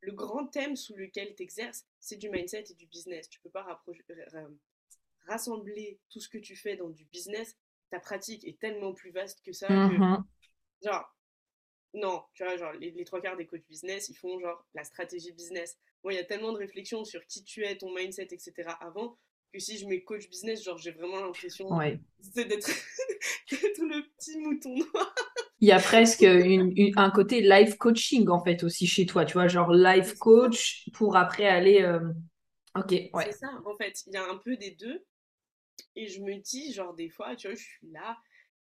le grand thème sous lequel tu exerces, c'est du mindset et du business. Tu peux pas rassembler tout ce que tu fais dans du business. Ta pratique est tellement plus vaste que ça. que, genre, non, tu vois, genre, les, trois quarts des coachs business, ils font genre la stratégie business. Moi, il y a tellement de réflexions sur qui tu es, ton mindset, etc. avant, que si je mets coach business, genre, j'ai vraiment l'impression d'être le petit mouton noir. Il y a presque un côté life coaching, en fait, aussi chez toi, tu vois, genre life coach pour après aller. Euh, ok, ouais. C'est ça, en fait, il y a un peu des deux. Et je me dis, genre, des fois, tu vois, je suis là,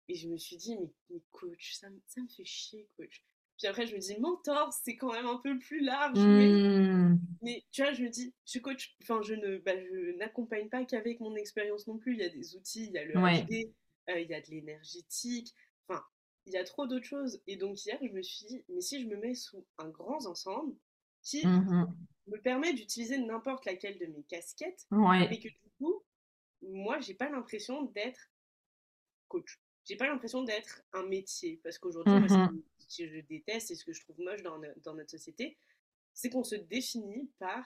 et je me suis dit, mais, coach, ça, ça, me fait chier, coach. Puis après, je me dis, mentor, c'est quand même un peu plus large. Mmh. Mais, tu vois, je me dis, je coach, enfin, je ne, bah, je n'accompagne pas qu'avec mon expérience non plus. Il y a des outils, il y a le HD, euh, il y a de l'énergétique. Enfin, il y a trop d'autres choses. Et donc, hier, je me suis dit, mais si je me mets sous un grand ensemble qui mmh me permet d'utiliser n'importe laquelle de mes casquettes, mais que du coup, moi, j'ai pas l'impression d'être coach j'ai pas l'impression d'être un métier. Parce qu'aujourd'hui, mmh ce que je déteste et ce que je trouve moche dans, dans notre société, c'est qu'on se définit par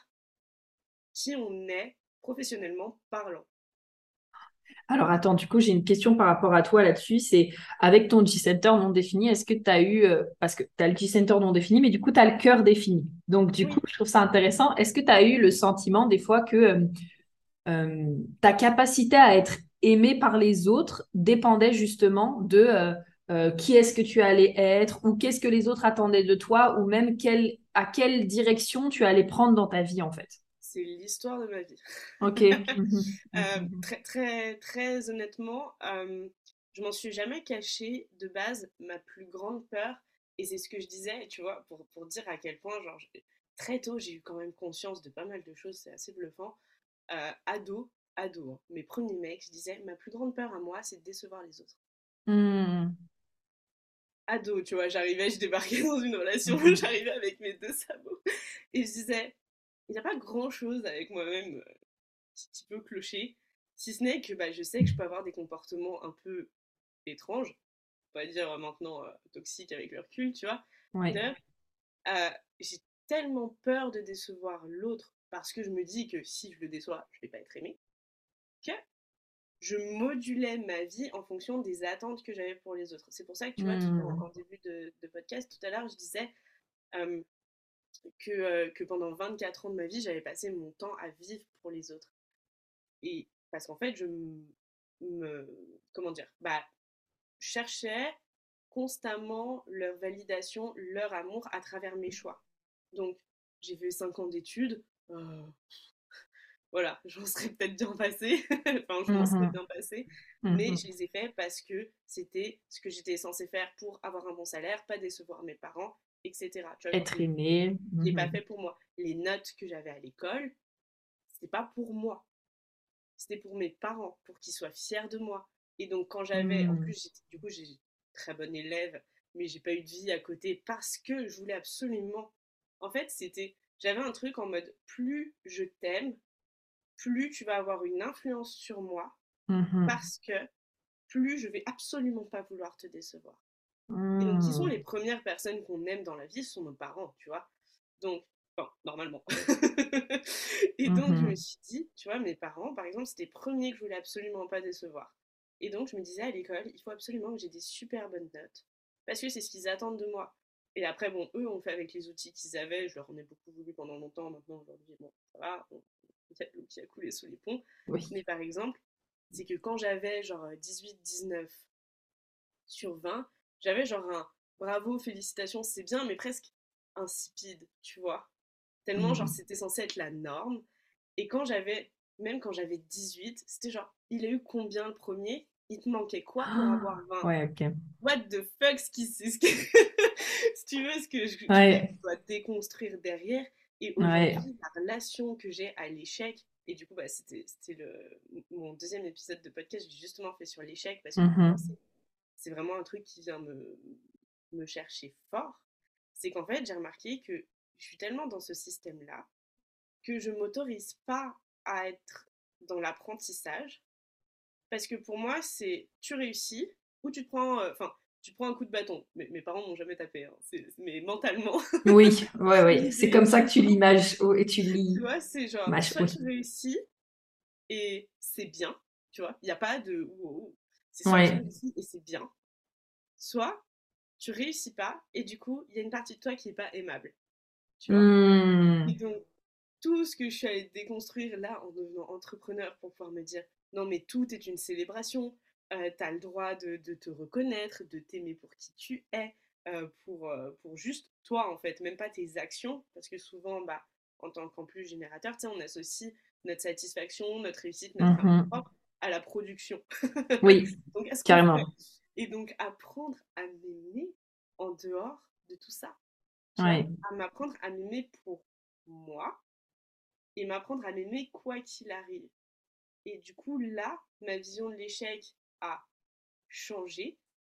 qui on est professionnellement parlant. Alors attends, du coup, j'ai une question par rapport à toi là-dessus. C'est avec ton G-Center non défini, est-ce que tu as eu, euh, parce que tu as le G-Center non défini, mais du coup, tu as le cœur défini. Donc, du coup, je trouve ça intéressant. Est-ce que tu as eu le sentiment des fois que euh, euh, ta capacité à être aimé par les autres dépendait justement de euh, euh, qui est-ce que tu allais être ou qu'est-ce que les autres attendaient de toi ou même quelle, à quelle direction tu allais prendre dans ta vie en fait. C'est l'histoire de ma vie. Ok. Euh, très, très, très honnêtement, je m'en suis jamais cachée de base ma plus grande peur et c'est ce que je disais, tu vois, pour, pour dire à quel point, genre, très tôt, j'ai eu quand même conscience de pas mal de choses, c'est assez bluffant. ado, ado, hein. mes premiers mecs, je disais, ma plus grande peur à moi, c'est de décevoir les autres. Mmh. Ado, tu vois, j'arrivais, je débarquais dans une relation, j'arrivais avec mes deux sabots, et je disais, il n'y a pas grand-chose avec moi-même euh, petit peu clocher, si ce n'est que bah, je sais que je peux avoir des comportements un peu étranges, on va dire maintenant euh, toxiques avec le recul, tu vois. Euh, j'ai tellement peur de décevoir l'autre parce que je me dis que si je le déçois, je vais pas être aimée je modulais ma vie en fonction des attentes que j'avais pour les autres. C'est pour ça que tu vois, mmh. en, début de, podcast, tout à l'heure, je disais que, que pendant 24 ans de ma vie, j'avais passé mon temps à vivre pour les autres. Et parce qu'en fait, je me, comment dire, bah, cherchais constamment leur validation, leur amour à travers mes choix. Donc, j'ai fait 5 ans d'études. Euh, voilà, je m'en serais peut-être bien passé, enfin, je m'en serais mmh bien passé, mais mmh je les ai faits parce que c'était ce que j'étais censée faire pour avoir un bon salaire, pas décevoir mes parents, etc. Être aimé. Je l'ai pas mmh fait pour moi. Les notes que j'avais à l'école, c'était pas pour moi. C'était pour mes parents, pour qu'ils soient fiers de moi. Et donc, quand j'avais, en plus, du coup, j'ai très bonne élève, mais j'ai pas eu de vie à côté parce que je voulais absolument. En fait, c'était, j'avais un truc en mode plus je t'aime, plus tu vas avoir une influence sur moi mmh parce que plus je vais absolument pas vouloir te décevoir. Et donc, qui sont les mmh. premières personnes qu'on aime dans la vie Ce sont nos parents, tu vois? Donc, enfin, normalement. et donc, je me mmh suis dit, tu vois, mes parents, par exemple, c'était les premiers que je voulais absolument pas décevoir. Et donc, je me disais à l'école, il faut absolument que j'ai des super bonnes notes. Parce que c'est ce qu'ils attendent de moi. Et après, bon, eux ont fait avec les outils qu'ils avaient. Je leur en ai beaucoup voulu pendant longtemps. Maintenant, aujourd'hui, bon, ça va qui a coulé sous les ponts. Mais par exemple, c'est que quand j'avais genre 18-19 sur 20, j'avais genre un bravo, félicitations, c'est bien, mais presque insipide, tu vois. Tellement, genre, mmh. c'était censé être la norme. Et quand j'avais, même quand j'avais 18, c'était genre, il a eu combien le premier? Il te manquait quoi pour ah, avoir 20 Ouais, ok. What the fuck, ce qui, ce que... si tu veux, ce que je, je dois déconstruire derrière. Et aujourd'hui, la relation que j'ai à l'échec, et du coup, bah, c'était le, mon deuxième épisode de podcast, j'ai justement fait sur l'échec, parce que mmh c'est vraiment un truc qui vient me, me chercher fort. C'est qu'en fait, j'ai remarqué que je suis tellement dans ce système-là que je m'autorise pas à être dans l'apprentissage. Parce que pour moi, c'est tu réussis ou tu te prends. Euh, tu prends un coup de bâton. Mais, mes parents m'ont jamais tapé, hein. mais mentalement. Oui, ouais, ouais. c'est comme ça que tu l'images et tu lis. Tu vois, c'est genre, soit tu réussis et c'est bien, tu vois, il n'y a pas de c'est soit tu réussis et c'est bien, soit tu réussis pas et du coup, il y a une partie de toi qui n'est pas aimable. Tu vois. Mmh. Et donc, tout ce que je suis allée déconstruire là en devenant entrepreneur pour pouvoir me dire non, mais tout est une célébration, euh, tu as le droit de, te reconnaître, de t'aimer pour qui tu es, euh, pour, euh, pour juste toi en fait, même pas tes actions, parce que souvent, bah, en tant qu'en plus générateur, on associe notre satisfaction, notre réussite, notre propre à la production. Oui, carrément. Et donc apprendre à m'aimer en dehors de tout ça? À m'apprendre à m'aimer pour moi et m'apprendre à m'aimer quoi qu'il arrive. Et du coup, là, ma vision de l'échec a changé.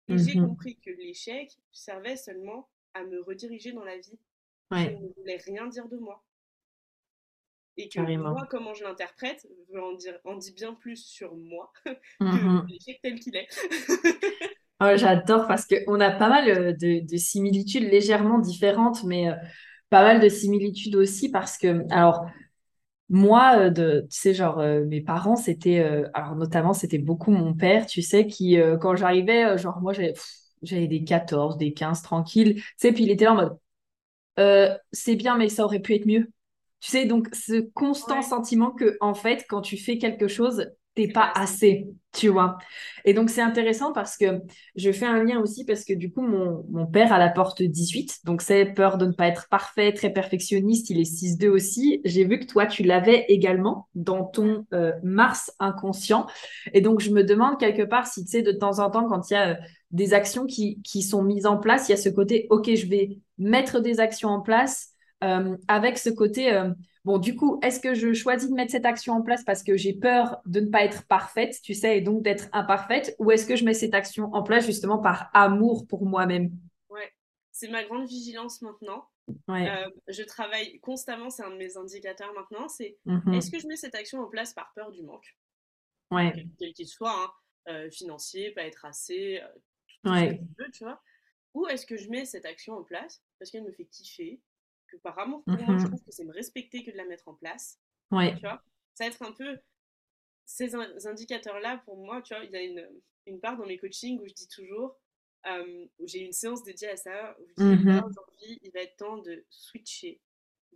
Et j'ai mmh compris que l'échec servait seulement à me rediriger dans la vie. Ça ne voulait rien dire de moi. Et que moi, comment je l'interprète, en, dire, en dit bien plus sur moi que mmh l'échec tel qu'il est. oh, J'adore parce qu'on a pas mal euh, de, similitudes légèrement différentes, mais euh, pas mal de similitudes aussi parce que, alors, moi, euh, de, tu sais, genre, euh, mes parents, c'était, euh, alors notamment, c'était beaucoup mon père, tu sais, qui, quand j'arrivais, genre, moi, j'avais, des 14, des 15 tranquilles, tu sais, puis il était là en mode, c'est bien, mais ça aurait pu être mieux. Tu sais, donc, ce constant sentiment que, en fait, quand tu fais quelque chose, t'es pas assez, tu vois. Et donc, c'est intéressant parce que je fais un lien aussi parce que du coup, mon, mon père a la porte 18, donc c'est peur de ne pas être parfait, très perfectionniste, il est 6-2 aussi. J'ai vu que toi, tu l'avais également dans ton euh, Mars inconscient. Et donc, je me demande quelque part si, tu sais, de temps en temps, quand il y a euh, des actions qui, qui sont mises en place, il y a ce côté, OK, je vais mettre des actions en place euh, avec ce côté Bon, du coup, est-ce que je choisis de mettre cette action en place parce que j'ai peur de ne pas être parfaite, tu sais, et donc d'être imparfaite, ou est-ce que je mets cette action en place justement par amour pour moi-même? Ouais, c'est ma grande vigilance maintenant. Ouais. Euh, je travaille constamment, c'est un de mes indicateurs maintenant, c'est mm-hmm. est-ce que je mets cette action en place par peur du manque? Ouais. Quel qu'il soit, hein, euh, financier, pas être assez, euh, tout ouais. ce que tu vois. Ou est-ce que je mets cette action en place parce qu'elle me fait kiffer, par amour pour moi, je mmh trouve que c'est me respecter que de la mettre en place. Ouais. Tu vois? Ça va être un peu ces indicateurs-là, pour moi, tu vois, il y a une, une, part dans mes coachings où je dis toujours, euh, où j'ai une séance dédiée à ça, où je dis, mmh aujourd'hui, il va être temps de switcher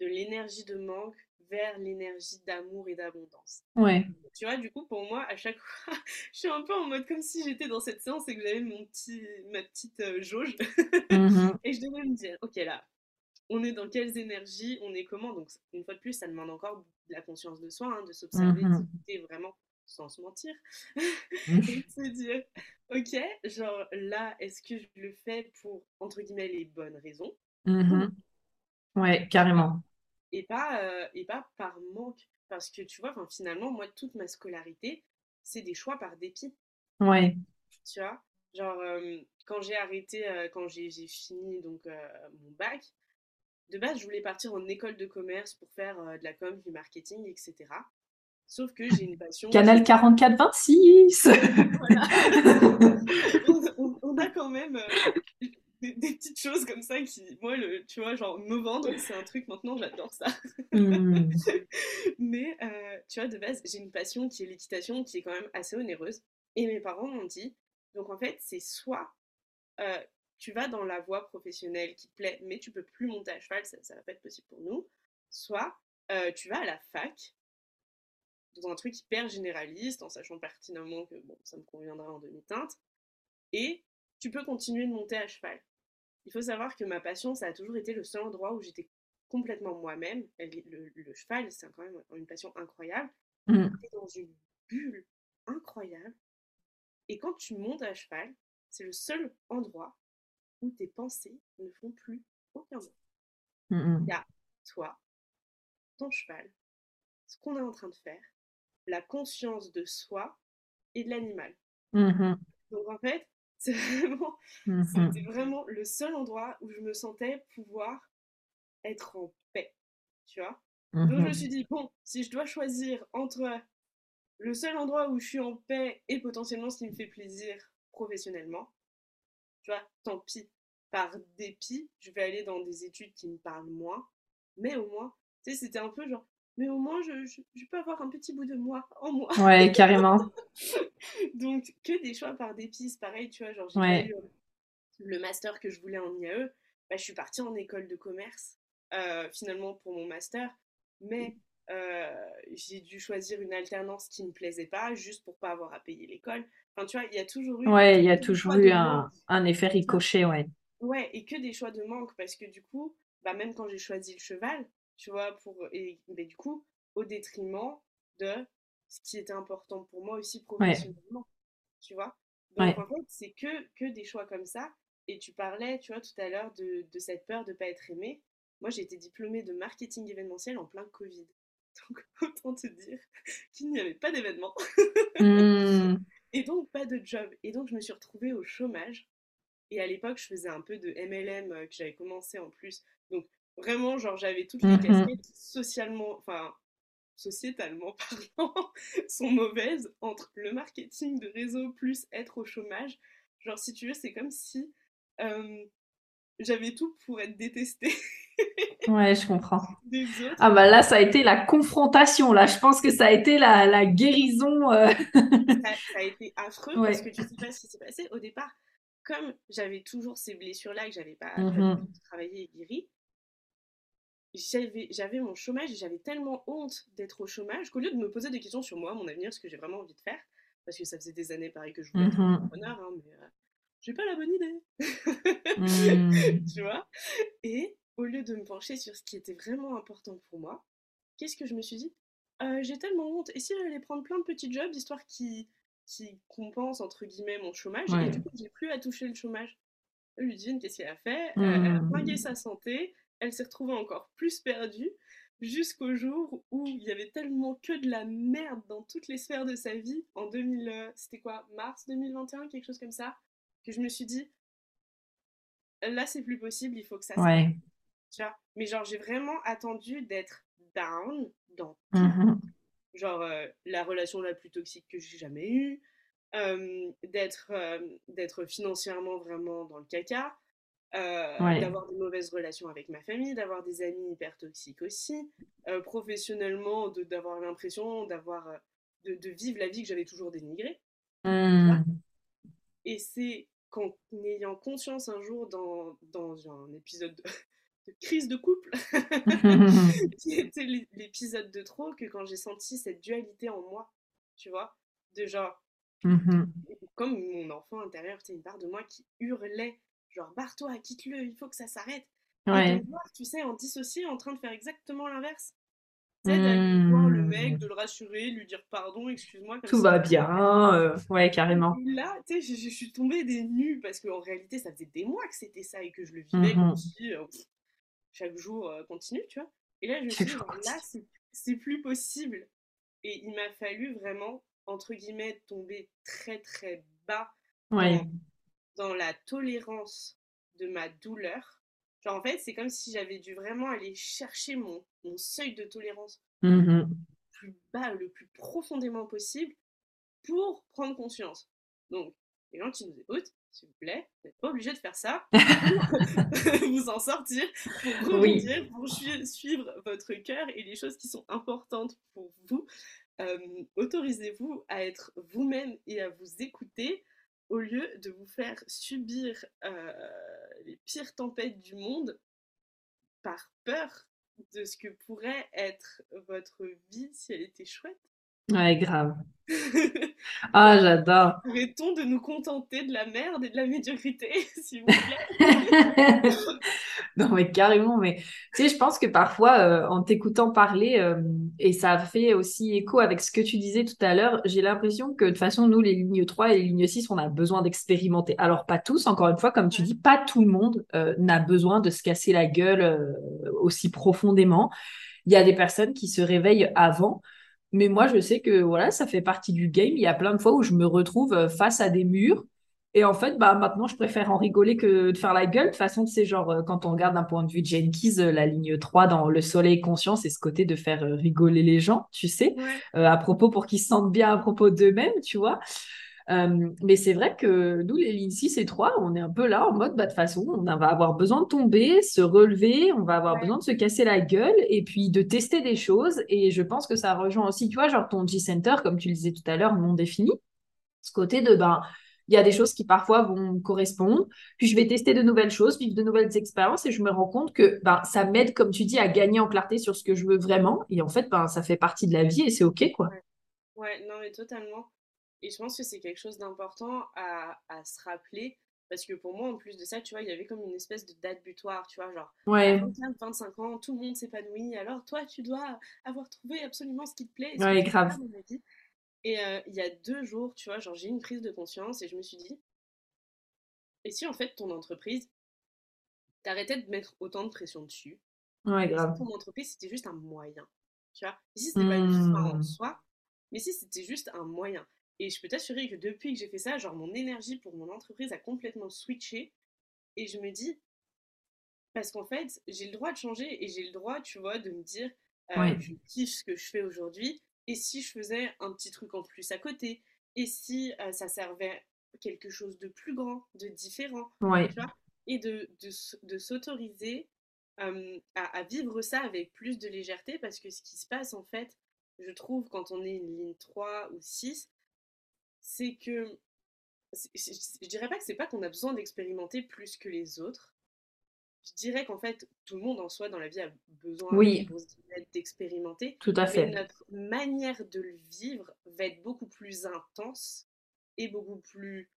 de l'énergie de manque vers l'énergie d'amour et d'abondance. Ouais. Tu vois, du coup, pour moi, à chaque fois, je suis un peu en mode comme si j'étais dans cette séance et que j'avais mon petit, ma petite euh, jauge. Mmh et je devais me dire, ok, là, on est dans quelles énergies, on est comment. Donc, une fois de plus, ça demande encore de la conscience de soi, hein, de s'observer, mmh s'écouter vraiment sans se mentir. Mmh. et de se dire, ok, genre là, est-ce que je le fais pour, entre guillemets, les bonnes raisons mmh Ouais, carrément. Et pas, euh, et pas par manque. Parce que tu vois, finalement, moi, toute ma scolarité, c'est des choix par dépit. Ouais. Tu vois Genre, euh, quand j'ai arrêté, euh, quand j'ai fini donc mon bac, de base, je voulais partir en école de commerce pour faire euh, de la com, du marketing, etc. Sauf que j'ai une passion. Canal 44-26 on, a quand même euh, des, petites choses comme ça qui, moi, le, tu vois, genre me vendre, c'est un truc maintenant, j'adore ça. Hmm. Mais, euh, tu vois, de base, j'ai une passion qui est l'équitation, qui est quand même assez onéreuse. Et mes parents m'ont dit, donc en fait, c'est soit tu vas dans la voie professionnelle qui te plaît, mais tu peux plus monter à cheval, ça, ne va pas être possible pour nous. Soit euh, tu vas à la fac, dans un truc hyper généraliste, en sachant pertinemment que bon, ça me conviendra en demi-teinte, et tu peux continuer de monter à cheval. Il faut savoir que ma passion, ça a toujours été le seul endroit où j'étais complètement moi-même. Le, cheval, c'est quand même une passion incroyable. Mmh. Tu es dans une bulle incroyable. Et quand tu montes à cheval, c'est le seul endroit où tes pensées ne font plus aucun mot. Mmh Il y a toi, ton cheval, ce qu'on est en train de faire, la conscience de soi et de l'animal. Mmh Donc en fait, c'est vraiment, mmh c'était vraiment le seul endroit où je me sentais pouvoir être en paix, tu vois. Donc je me suis dit, bon, si je dois choisir entre le seul endroit où je suis en paix et potentiellement ce qui me fait plaisir professionnellement, tu vois, tant pis. Par dépit, je vais aller dans des études qui me parlent moins, mais au moins, tu sais, c'était un peu genre, mais au moins, je, je, peux avoir un petit bout de moi en moi. Ouais, carrément. Donc, que des choix par dépit, c'est pareil, tu vois, genre, j'ai ouais. eu euh, le master que je voulais en IAE, bah, je suis partie en école de commerce, euh, finalement, pour mon master, mais j'ai dû choisir une alternance qui ne me plaisait pas juste pour pas avoir à payer l'école. Enfin, tu vois, il y a toujours eu. Ouais, il y a toujours eu un, un, effet ricochet, ouais. Ouais, et que des choix de manque parce que du coup, bah, même quand j'ai choisi le cheval, tu vois, pour. Et mais du coup, au détriment de ce qui était important pour moi aussi professionnellement. Tu vois Donc en fait, c'est que, que des choix comme ça. Et tu parlais, tu vois, tout à l'heure de, de cette peur de ne pas être aimé. Moi, j'ai été diplômée de marketing événementiel en plein Covid. Donc, autant te dire qu'il n'y avait pas d'événement. Mmh. Et donc, pas de job. Et donc, je me suis retrouvée au chômage. Et à l'époque, je faisais un peu de MLM euh, que j'avais commencé en plus. Donc, vraiment, genre, j'avais toutes les mmh casquettes socialement, enfin, sociétalement parlant, sont mauvaises entre le marketing de réseau plus être au chômage. Genre, si tu veux, c'est comme si euh, j'avais tout pour être détestée. Ouais, je comprends. Ah bah là, ça a été la confrontation. Là, je pense que ça a été la, la guérison. Euh. Ça, a été affreux parce que tu sais pas ce qui s'est passé. Au départ, comme j'avais toujours ces blessures-là que j'avais pas mmh travaillé et guéri, j'avais mon chômage et j'avais tellement honte d'être au chômage qu'au lieu de me poser des questions sur moi, mon avenir, ce que j'ai vraiment envie de faire, parce que ça faisait des années pareil que je voulais être mmh entrepreneur, hein, mais euh, j'ai pas la bonne idée. Mmh. tu vois? Et au lieu de me pencher sur ce qui était vraiment important pour moi, qu'est-ce que je me suis dit? Euh, J'ai tellement honte. Et si j'allais prendre plein de petits jobs, histoire qui, qui compensent, entre guillemets, mon chômage, et du coup, j'ai plus à toucher le chômage? Ludivine, qu'est-ce qu'elle a fait? Elle a mmh. sa santé, elle s'est retrouvée encore plus perdue, jusqu'au jour où il y avait tellement que de la merde dans toutes les sphères de sa vie, en 2000, euh, c'était quoi, mars 2021, quelque chose comme ça, que je me suis dit, là c'est plus possible, il faut que ça ouais. Tu vois Mais genre, j'ai vraiment attendu d'être down dans tout. Mmh genre, euh, la relation la plus toxique que j'ai jamais eue, euh, d'être d'être financièrement vraiment dans le caca, euh, d'avoir de mauvaises relations avec ma famille, d'avoir des amis hyper toxiques aussi, professionnellement, d'avoir l'impression d'avoir de, de, vivre la vie que j'avais toujours dénigrée. Mmh. Et c'est qu'en ayant conscience un jour dans, dans un épisode de, crise de couple, qui était l'épisode de trop, que quand j'ai senti cette dualité en moi, tu vois, de genre, mmh comme mon enfant intérieur, c'est une part de moi qui hurlait, genre, barre-toi, quitte-le, il faut que ça s'arrête. Et de voir, tu sais, en dissocié, en train de faire exactement l'inverse. Tu sais, d'aller voir le mec, mmh. de le rassurer, lui dire pardon, excuse-moi. Tout va bien, euh, ouais, carrément. là, tu sais, je, suis tombée des nues parce qu'en réalité, ça faisait des mois que c'était ça et que je le vivais comme si, euh, chaque jour euh, continue, tu vois. Et là, je me suis dit, là, c'est plus possible. Et il m'a fallu vraiment, entre guillemets, tomber très, très bas dans, la tolérance de ma douleur. Genre, en fait, c'est comme si j'avais dû vraiment aller chercher mon, mon seuil de tolérance mmh plus bas, le plus profondément possible pour prendre conscience. Donc, les gens qui nous écoutent, s'il vous plaît, vous n'êtes pas obligé de faire ça pour vous en sortir, pour rebondir, pour suivre votre cœur et les choses qui sont importantes pour vous. Euh, autorisez-vous à être vous-même et à vous écouter au lieu de vous faire subir euh, les pires tempêtes du monde par peur de ce que pourrait être votre vie si elle était chouette. Ouais, grave. Ah, j'adore. Pourrait-on de nous contenter de la merde et de la médiocrité, s'il vous plaît Non, mais carrément. Mais tu sais, je pense que parfois, euh, en t'écoutant parler, euh, et ça fait aussi écho avec ce que tu disais tout à l'heure, j'ai l'impression que de toute façon, nous, les lignes 3 et les lignes 6, on a besoin d'expérimenter. Alors, pas tous, encore une fois, comme tu dis, pas tout le monde euh, n'a besoin de se casser la gueule aussi profondément. Il y a des personnes qui se réveillent avant. Mais moi, je sais que voilà, ça fait partie du game. Il y a plein de fois où je me retrouve euh, face à des murs. Et en fait, bah, maintenant, je préfère en rigoler que de faire la gueule. De toute façon, c'est genre, euh, quand on regarde d'un point de vue Jenkins, euh, la ligne 3 dans Le Soleil conscient, c'est ce côté de faire rigoler les gens, tu sais, à propos pour qu'ils se sentent bien à propos d'eux-mêmes, tu vois. Euh, mais c'est vrai que nous, les lignes 6 et 3, on est un peu là en mode, bah, de toute façon, on va avoir besoin de tomber, se relever, on va avoir besoin de se casser la gueule et puis de tester des choses. Et je pense que ça rejoint aussi, tu vois, genre ton G-Center, comme tu le disais tout à l'heure, non défini. Ce côté de, ben, il y a des choses qui parfois vont me correspondre. Puis je vais tester de nouvelles choses, vivre de nouvelles expériences et je me rends compte que ben, ça m'aide, comme tu dis, à gagner en clarté sur ce que je veux vraiment. Et en fait, ben, ça fait partie de la vie et c'est OK, quoi. Ouais. non, mais totalement. Et je pense que c'est quelque chose d'important à, à, se rappeler. Parce que pour moi, en plus de ça, tu vois, il y avait comme une espèce de date butoir, tu vois, genre, ouais. 25 ans, tout le monde s'épanouit, alors toi, tu dois avoir trouvé absolument ce qui te plaît. ouais, grave. Et euh, il y a deux jours, tu vois, genre j'ai une prise de conscience et je me suis dit, et si en fait ton entreprise, t'arrêtais de mettre autant de pression dessus? Ouais, grave. Si ton entreprise c'était juste un moyen, tu vois? Et si c'était pas une fin en mmh. soi, mais si c'était juste un moyen. Et je peux t'assurer que depuis que j'ai fait ça, genre mon énergie pour mon entreprise a complètement switché. Et je me dis, parce qu'en fait, j'ai le droit de changer et j'ai le droit, tu vois, de me dire, euh, je kiffe ce que je fais aujourd'hui. Et si je faisais un petit truc en plus à côté? Et si euh, ça servait quelque chose de plus grand, de différent Et de, de, s'autoriser euh, à, vivre ça avec plus de légèreté. Parce que ce qui se passe en fait, je trouve, quand on est une ligne 3 ou 6, c'est que je dirais pas que c'est pas qu'on a besoin d'expérimenter plus que les autres, je dirais qu'en fait, tout le monde en soi dans la vie a besoin d'expérimenter. Tout à fait. Mais notre manière de le vivre va être beaucoup plus intense et beaucoup plus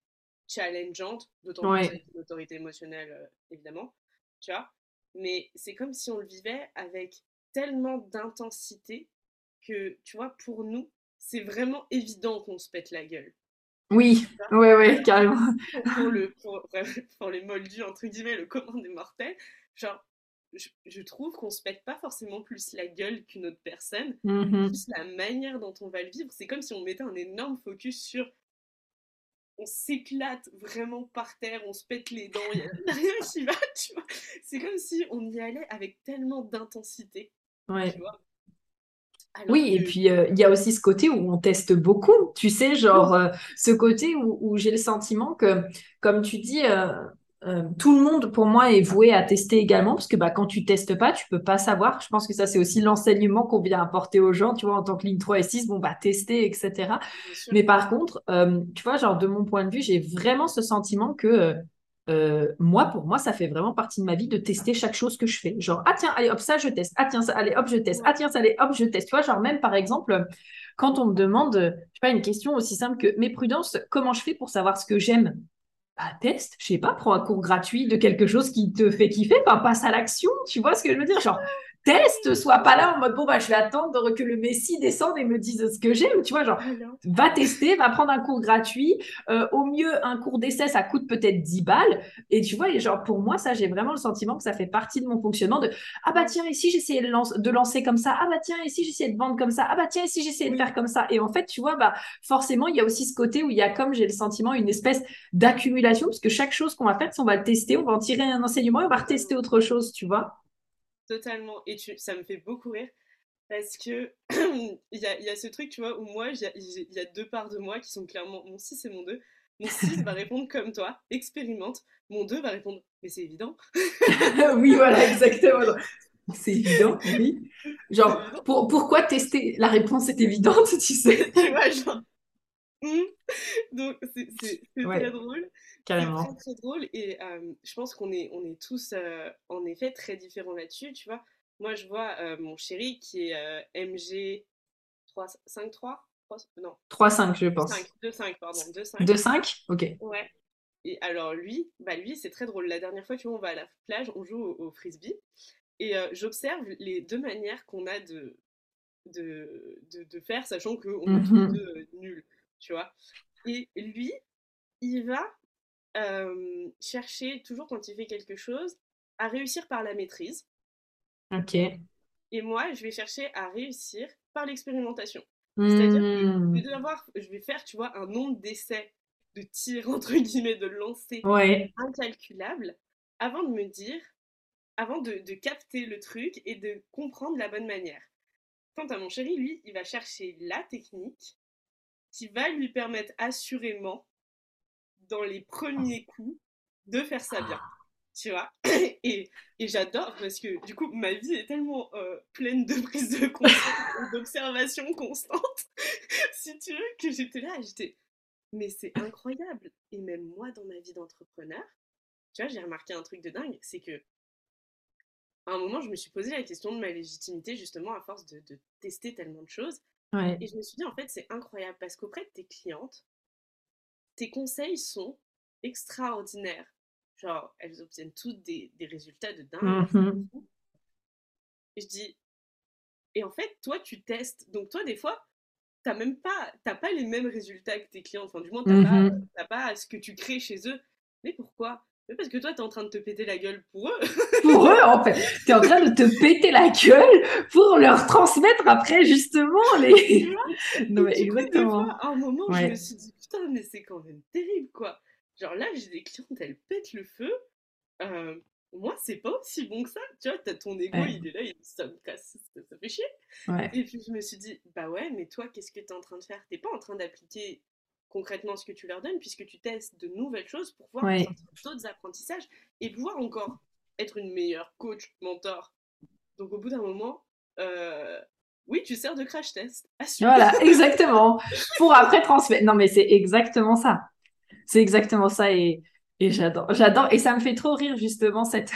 challengeante, d'autant plus avec une autorité émotionnelle, euh, évidemment. Tu vois Mais c'est comme si on le vivait avec tellement d'intensité que, tu vois, pour nous, c'est vraiment évident qu'on se pète la gueule. Oui, oui, oui, carrément. Pour, le, pour, les moldus, entre guillemets, le commun des mortels, genre, je, trouve qu'on se pète pas forcément plus la gueule qu'une autre personne, juste la manière dont on va le vivre. C'est comme si on mettait un énorme focus sur on s'éclate vraiment par terre, on se pète les dents, il n'y a rien qui va, tu vois. C'est comme si on y allait avec tellement d'intensité. Ouais. Tu vois oui, et puis euh, il y a aussi ce côté où on teste beaucoup, tu sais, genre euh, ce côté où, j'ai le sentiment que, comme tu dis, euh, tout le monde pour moi est voué à tester également, parce que bah, quand tu testes pas, tu peux pas savoir. Je pense que ça, c'est aussi l'enseignement qu'on vient apporter aux gens, tu vois, en tant que ligne 3 et 6, bon, bah, tester, etc. Mais par contre, tu vois, genre de mon point de vue, j'ai vraiment ce sentiment que euh, moi, pour moi, ça fait vraiment partie de ma vie de tester chaque chose que je fais. Genre, ah tiens, allez, hop, ça, je teste. Ah tiens, ça, allez, hop, je teste. Ah tiens, ça, allez, hop, je teste. Tu vois, genre, même par exemple, quand on me demande, je sais pas, une question aussi simple que, mais prudence, comment je fais pour savoir ce que j'aime? Bah, teste, je sais pas, prends un cours gratuit de quelque chose qui te fait kiffer, passe à l'action, tu vois ce que je veux dire? Genre, teste, sois pas là en mode bon bah je vais attendre que le Messi descende et me dise ce que j'aime, tu vois, genre va tester, va prendre un cours gratuit, euh, au mieux un cours d'essai ça coûte peut-être 10 balles. Et tu vois, et genre pour moi ça j'ai vraiment le sentiment que ça fait partie de mon fonctionnement de ah bah tiens ici j'essayais de, de, lancer comme ça, ah bah tiens ici j'essayais de vendre comme ça, ah bah tiens ici j'essayais de faire comme ça? Et en fait tu vois bah forcément il y a aussi ce côté où il y a comme j'ai le sentiment une espèce d'accumulation parce que chaque chose qu'on va faire, on va le tester, on va en tirer un enseignement et on va retester autre chose, tu vois. Totalement. Et tu, ça me fait beaucoup rire parce que il y a, y a, ce truc, tu vois, où moi, il y, a deux parts de moi qui sont clairement mon 6 et mon 2. Mon 6 va répondre comme toi, expérimente. Mon 2 va répondre, mais c'est évident. oui, voilà, exactement. C'est évident, oui. Genre, pour, pourquoi tester? La réponse est évidente, tu sais. tu vois, genre. Hmm. Donc, c'est très drôle. Carrément. C'est très, drôle et je pense qu'on est, on est tous en effet très différents là-dessus, tu vois. Moi, je vois mon chéri qui est MG 3, 5, 3 non. 3-5, je pense. 2-5, pardon. 2-5. 2-5 Ok. Ouais. Et alors, lui, bah lui c'est très drôle. La dernière fois, tu vois, on va à la plage, on joue au, frisbee. Et j'observe les deux manières qu'on a de, de, de, faire, sachant qu'on est tous mmh deux nuls, tu vois. Et lui, il va chercher, toujours quand il fait quelque chose, à réussir par la maîtrise. Ok. Et moi, je vais chercher à réussir par l'expérimentation. C'est-à-dire que mmh. je vais faire, tu vois, un nombre d'essais, de tirs, entre guillemets, de lancer incalculable, avant de me dire, avant de, de, capter le truc et de comprendre la bonne manière. Quant à mon chéri, lui, il va chercher la technique qui va lui permettre assurément, dans les premiers coups, de faire ça bien. Tu vois? Et, et j'adore parce que du coup, ma vie est tellement euh, pleine de prises de conscience, d'observations constantes, si tu veux, que j'étais là, j'étais, mais c'est incroyable. Et même moi, dans ma vie d'entrepreneur, tu vois, j'ai remarqué un truc de dingue, c'est que à un moment, je me suis posé la question de ma légitimité, justement, à force de, tester tellement de choses. Et je me suis dit, en fait, c'est incroyable parce qu'auprès de tes clientes, tes conseils sont extraordinaires. Genre, elles obtiennent toutes des, résultats de dingue. Mmh et je dis, et en fait, toi, tu testes. Donc, toi, des fois, t'as même pas, t'as pas les mêmes résultats que tes clients. Enfin, du moins, t'as mmh pas, pas ce que tu crées chez eux. Mais pourquoi? Parce que toi, tu es en train de te péter la gueule pour eux. pour eux, en fait. Tu es en train de te péter la gueule pour leur transmettre après, justement, les. non, mais exactement. à un moment, je me suis dit, putain, mais c'est quand même terrible, quoi. Genre là, j'ai des clientes, elles pètent le feu. Euh, moi, c'est pas aussi bon que ça. Tu vois, t'as ton ego, il est là, il, ça me casse, ça, fait chier. Et puis je me suis dit, bah ouais, mais toi, qu'est-ce que t'es en train de faire? T'es pas en train d'appliquer concrètement ce que tu leur donnes, puisque tu testes de nouvelles choses pour pouvoir ouais. d'autres apprentissages et pouvoir encore être une meilleure coach, mentor. Donc au bout d'un moment, euh, oui, tu sers de crash test. Voilà, exactement. pour après transmettre. Non, mais c'est exactement ça. C'est exactement ça. Et et j'adore, j'adore. Et ça me fait trop rire justement cette,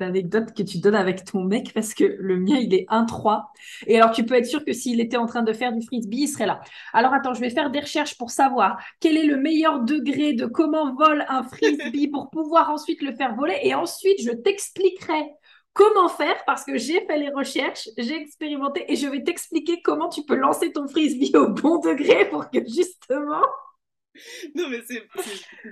anecdote que tu donnes avec ton mec parce que le mien, il est 1-3. Et alors, tu peux être sûr que s'il était en train de faire du frisbee, il serait là. Alors, attends, je vais faire des recherches pour savoir quel est le meilleur degré de comment vole un frisbee pour pouvoir ensuite le faire voler. Et ensuite, je t'expliquerai comment faire parce que j'ai fait les recherches, j'ai expérimenté et je vais t'expliquer comment tu peux lancer ton frisbee au bon degré pour que justement non, mais c'est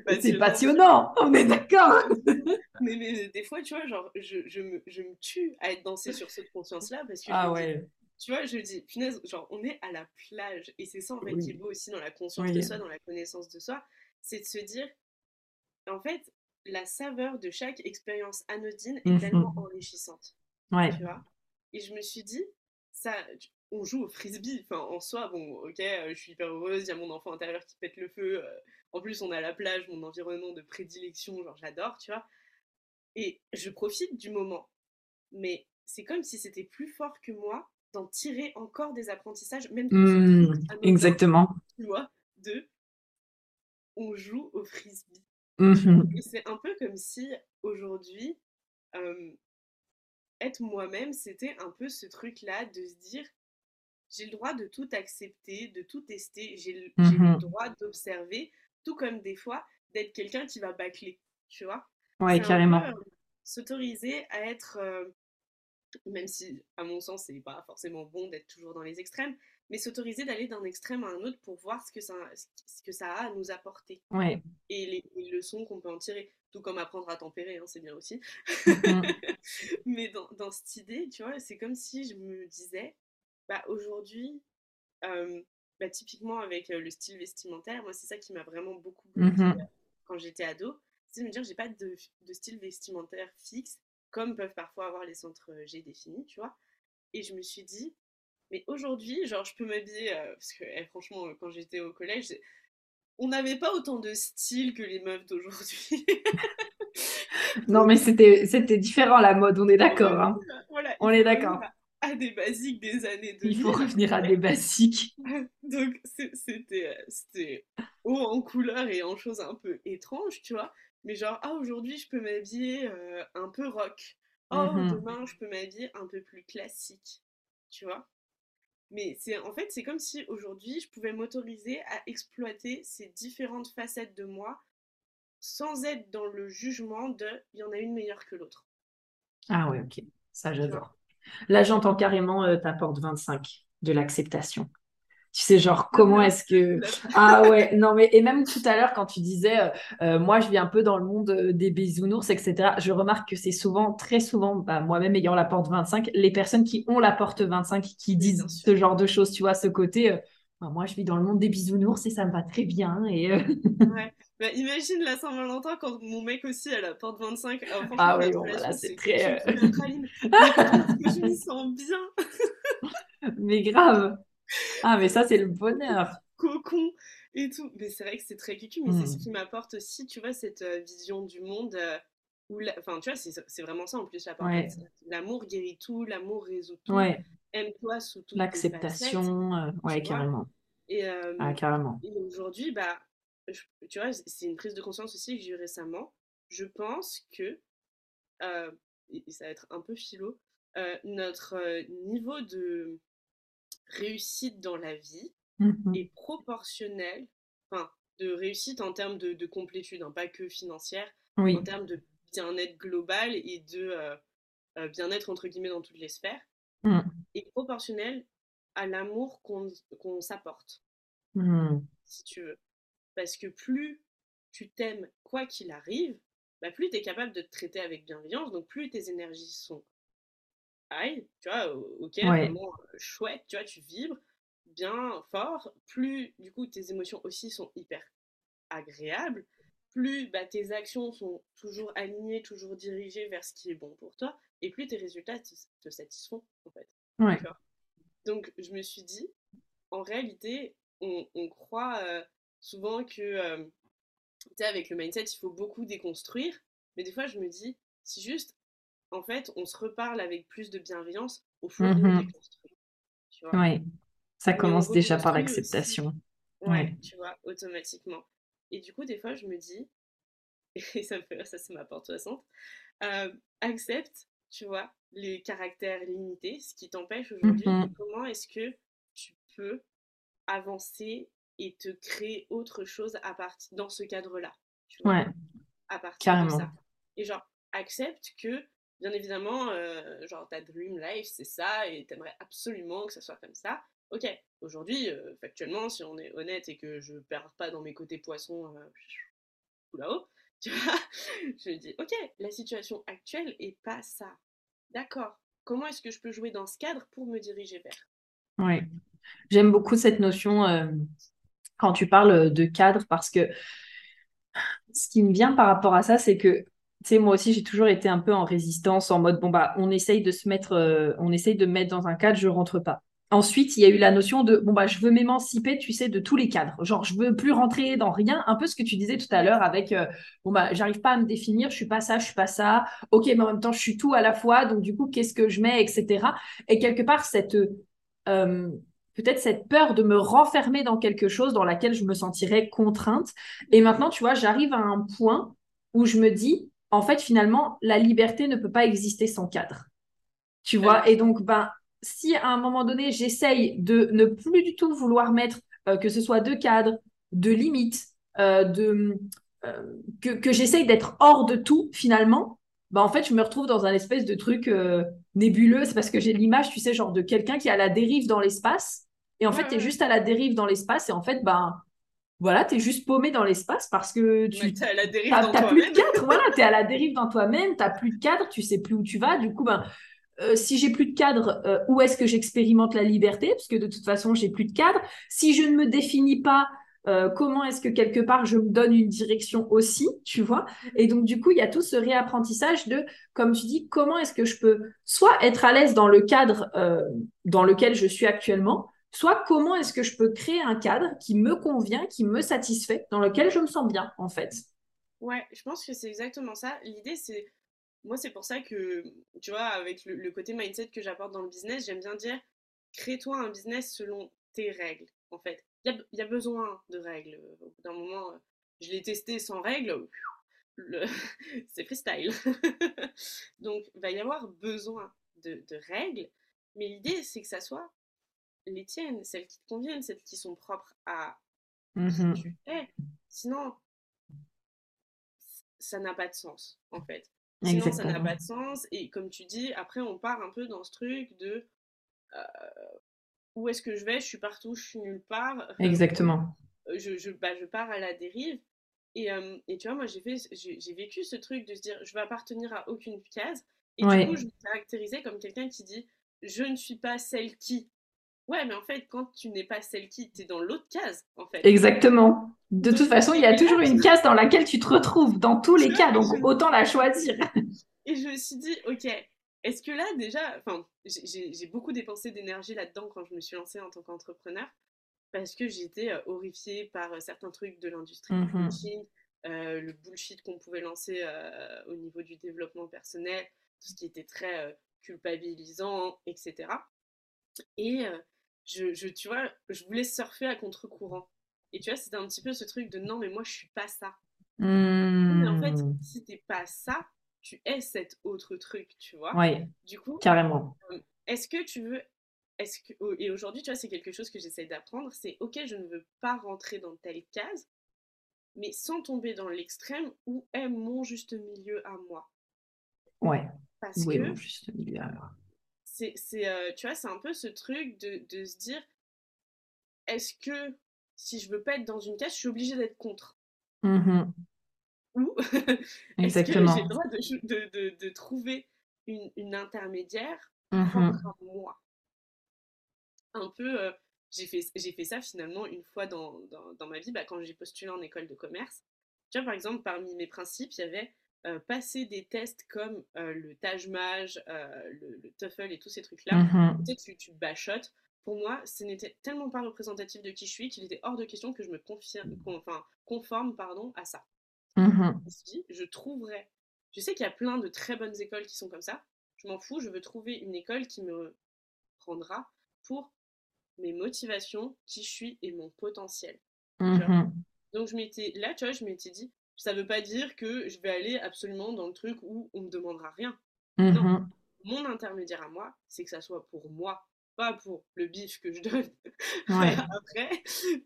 passionnant. passionnant. on est d'accord. mais, mais des fois, tu vois, genre, je, je, me, je me tue à être dansée sur cette conscience-là parce que. Ah ouais. tu vois, je dis, punaise, genre, on est à la plage et c'est ça en fait qui est beau aussi dans la conscience de soi, dans la connaissance de soi, c'est de se dire, en fait, la saveur de chaque expérience anodine est mmh tellement enrichissante. Ouais. Tu vois? Et je me suis dit, ça, on joue au frisbee. Enfin, en soi, bon, ok, euh, je suis hyper heureuse, il y a mon enfant intérieur qui pète le feu. Euh, en plus, on à la plage, mon environnement de prédilection, genre j'adore, tu vois. Et je profite du moment. Mais c'est comme si c'était plus fort que moi d'en tirer encore des apprentissages, même mmh, Exactement. Tu vois, de on joue au frisbee. Mmh Et c'est un peu comme si aujourd'hui, euh, être moi-même, c'était un peu ce truc-là de se dire j'ai le droit de tout accepter, de tout tester, j'ai le, mmh droit d'observer, tout comme des fois d'être quelqu'un qui va bâcler, tu vois? Ouais, carrément. Euh, s'autoriser à être, euh, même si à mon sens c'est pas forcément bon d'être toujours dans les extrêmes, mais s'autoriser d'aller d'un extrême à un autre pour voir ce que ça, ce que ça a à nous apporter. Ouais. Et les, leçons qu'on peut en tirer. Tout comme apprendre à tempérer, hein, c'est bien aussi. Mmh mais dans, dans cette idée, tu vois, c'est comme si je me disais, bah, aujourd'hui, bah, typiquement avec le style vestimentaire, moi c'est ça qui m'a vraiment beaucoup bloqué mmh quand j'étais ado, c'est de me dire j'ai pas de, style vestimentaire fixe comme peuvent parfois avoir les centres G définis, tu vois? Et je me suis dit, mais aujourd'hui, genre je peux m'habiller, parce que eh, franchement quand j'étais au collège, on n'avait pas autant de style que les meufs d'aujourd'hui. non mais c'était c'était différent la mode, on est d'accord. Hein. on est d'accord à des basiques des années 2000. Il faut revenir à des basiques. Donc c'était haut en couleur et en choses un peu étranges, tu vois. Mais genre, ah, aujourd'hui, je peux m'habiller euh, un peu rock. Oh, mm-hmm. demain, je peux m'habiller un peu plus classique, tu vois. Mais c'est en fait, c'est comme si aujourd'hui, je pouvais m'autoriser à exploiter ces différentes facettes de moi sans être dans le jugement de il y en a une meilleure que l'autre. Ah ouais, ok. Ça, j'adore. Là, j'entends carrément euh, ta porte 25 de l'acceptation. Tu sais, genre, comment est-ce que. Ah ouais, non, mais et même tout à l'heure, quand tu disais, euh, euh, moi, je vis un peu dans le monde des bisounours, etc., je remarque que c'est souvent, très souvent, bah, moi-même ayant la porte 25, les personnes qui ont la porte 25 qui disent ce genre de choses, tu vois, ce côté, bah, moi, je vis dans le monde des bisounours et ça me va très bien. Et, ouais. Bah, imagine la Saint-Valentin quand mon mec aussi a la porte 25. ah oui, bon, voilà, c'est très. Euh, je m'y sens bien. mais grave. Ah, mais ça, c'est le bonheur. cocon et tout. Mais c'est vrai que c'est très cucu, mais c'est ce mmh. qui m'apporte aussi, tu vois, cette vision du monde. où Enfin, tu vois, c'est vraiment ça en plus, L'amour guérit tout, l'amour résout tout. Aime-toi sous tout. L'acceptation, ouais, carrément. Et, ah, carrément. Et aujourd'hui, bah, tu vois, c'est une prise de conscience aussi que j'ai eu récemment. Je pense que, et ça va être un peu philo, notre niveau de réussite dans la vie mmh est proportionnel, enfin, de réussite en termes de, complétude, hein, pas que financière, en termes de bien-être global et de bien-être entre guillemets dans toutes les sphères, mmh. est proportionnel à l'amour qu'on s'apporte, mmh. si tu veux. Parce que plus tu t'aimes quoi qu'il arrive, bah plus tu es capable de te traiter avec bienveillance, donc plus tes énergies sont high, tu vois, ok, vraiment chouette, tu vois, tu vibres bien fort, plus du coup tes émotions aussi sont hyper agréables, plus bah, tes actions sont toujours alignées, toujours dirigées vers ce qui est bon pour toi, et plus tes résultats te, satisfont en fait. Donc je me suis dit, en réalité, on, croit euh, souvent que, euh, tu sais, avec le mindset, il faut beaucoup déconstruire, mais des fois je me dis, si juste, en fait, on se reparle avec plus de bienveillance, au fond, on mmh déconstruit. Oui, ça commence déjà par l'acceptation. Ouais, tu vois, automatiquement. Et du coup, des fois, je me dis, et ça me fait ça c'est ma porte 60, euh, accepte, tu vois, les caractères limités, ce qui t'empêche aujourd'hui, mmh comment est-ce que tu peux avancer et te créer autre chose à partir dans ce cadre-là. Ouais. À partir de ça. Et genre, accepte que, bien évidemment, euh, genre ta dream life, c'est ça, et t'aimerais absolument que ça soit comme ça. Ok, aujourd'hui, euh, factuellement, si on est honnête et que je perds pas dans mes côtés poissons euh, là-haut, tu vois, je me dis, ok, la situation actuelle est pas ça. D'accord. Comment est-ce que je peux jouer dans ce cadre pour me diriger vers? Oui. J'aime beaucoup cette notion euh, quand tu parles de cadre parce que ce qui me vient par rapport à ça, c'est que tu sais, moi aussi, j'ai toujours été un peu en résistance, en mode, bon, bah, on essaye de se mettre, euh, on essaye de me mettre dans un cadre, je rentre pas. Ensuite, il y a eu la notion de, bon, bah, je veux m'émanciper, tu sais, de tous les cadres. Genre, je veux plus rentrer dans rien. Un peu ce que tu disais tout à l'heure avec, euh, bon, bah, j'arrive pas à me définir, je suis pas ça, je suis pas ça. Ok, mais en même temps, je suis tout à la fois. Donc, du coup, qu'est-ce que je mets, etc. Et quelque part, cette, peut-être cette peur de me renfermer dans quelque chose dans laquelle je me sentirais contrainte. Et maintenant, tu vois, j'arrive à un point où je me dis, en fait, finalement, la liberté ne peut pas exister sans cadre. Tu vois, et donc, ben, si à un moment donné, j'essaye de ne plus du tout vouloir mettre euh, que ce soit de cadre, de limites, euh, de, euh, que, que j'essaye d'être hors de tout, finalement, bah en fait, je me retrouve dans un espèce de truc euh, nébuleux. C'est parce que j'ai l'image, tu sais, genre de quelqu'un qui est à la dérive dans l'espace. Et en fait, tu es juste à la dérive dans l'espace. Et en fait, ben, voilà, tu es juste paumé dans l'espace parce que tu n'as à la dérive dans plus de cadre. voilà, tu es à la dérive dans toi-même, tu plus de cadre, tu sais plus où tu vas. Du coup, ben, euh, si j'ai plus de cadre, euh, où est-ce que j'expérimente la liberté? Parce que de toute façon, j'ai plus de cadre. Si je ne me définis pas, euh, comment est-ce que quelque part je me donne une direction aussi, tu vois? Et donc du coup, il y a tout ce réapprentissage de, comme tu dis, comment est-ce que je peux soit être à l'aise dans le cadre euh, dans lequel je suis actuellement, soit comment est-ce que je peux créer un cadre qui me convient, qui me satisfait, dans lequel je me sens bien, en fait? Ouais, je pense que c'est exactement ça. L'idée, c'est, moi, c'est pour ça que, tu vois, avec le côté mindset que j'apporte dans le business, j'aime bien dire, crée-toi un business selon tes règles, en fait il y, a, besoin de règles. Au bout d'un moment, je l'ai testé sans règles, c'est freestyle. Donc, il va y avoir besoin de, règles, mais l'idée, c'est que ça soit les tiennes, celles qui te conviennent, celles qui sont propres à ce que tu es. Sinon, ça n'a pas de sens, en fait. Sinon, ça n'a pas de sens. Et comme tu dis, après, on part un peu dans ce truc de euh, où est-ce que je vais? Je suis partout, je suis nulle part. Exactement. Euh, je, je, bah, je pars à la dérive. Et, euh, et tu vois, moi, j'ai, vécu ce truc de se dire, je vais appartenir à aucune case. Et du coup, je me caractérisais comme quelqu'un qui dit, je ne suis pas celle qui. Ouais, mais en fait, quand tu n'es pas celle qui, tu es dans l'autre case, en fait. Exactement. De toute façon, il y a toujours une case dans laquelle tu te retrouves, dans tous les cas, donc autant la choisir. Et je me suis dit, ok, est-ce que là, déjà, enfin, j'ai beaucoup dépensé d'énergie là-dedans quand je me suis lancée en tant qu'entrepreneur. parce que j'étais horrifiée par certains trucs de l'industrie du Mmh coaching, le bullshit qu'on pouvait lancer au niveau du développement personnel, tout ce qui était très culpabilisant, etc. Et je, je, tu vois, je voulais surfer à contre-courant. Et tu vois, c'était un petit peu ce truc de non, mais moi, je suis pas ça. Mais en fait, si t'es pas ça, tu es cet autre truc, tu vois. Ouais, Du coup, carrément. est-ce que tu veux. Est-ce que, oh, et aujourd'hui, tu vois, c'est quelque chose que j'essaye d'apprendre. C'est ok, je ne veux pas rentrer dans telle case, mais sans tomber dans l'extrême où est mon juste milieu à moi. Ouais. Parce Oui, que bon, juste milieu alors. c'est, c'est, euh, tu vois, c'est un peu ce truc de, de se dire est-ce que si je veux pas être dans une case, je suis obligée d'être contre Mhm. Ou est-ce que j'ai le droit de, de, de, de trouver une, une intermédiaire à moi? Un peu, euh, j'ai fait, fait ça finalement une fois dans, dans, dans ma vie, bah, quand j'ai postulé en école de commerce. Tu vois, par exemple, parmi mes principes, il y avait euh, passer des tests comme euh, le Taj Maj, le, le TOEFL et tous ces trucs-là. Mhm. Tu sais, tu, tu bachotes. Pour moi, ce n'était tellement pas représentatif de qui je suis qu'il était hors de question que je me confirme, con- enfin, conforme pardon, à ça. Mhm. Je me suis dit, je trouverai. Je sais qu'il y a plein de très bonnes écoles qui sont comme ça. Je m'en fous, je veux trouver une école qui me prendra pour mes motivations, qui je suis et mon potentiel. Mhm. Donc je m'étais là, tu vois, je m'étais dit, ça veut pas dire que je vais aller absolument dans le truc où on me demandera rien. Non, Mhm. mon intermédiaire à moi, c'est que ça soit pour moi, pas pour le bif que je donne Ouais. après,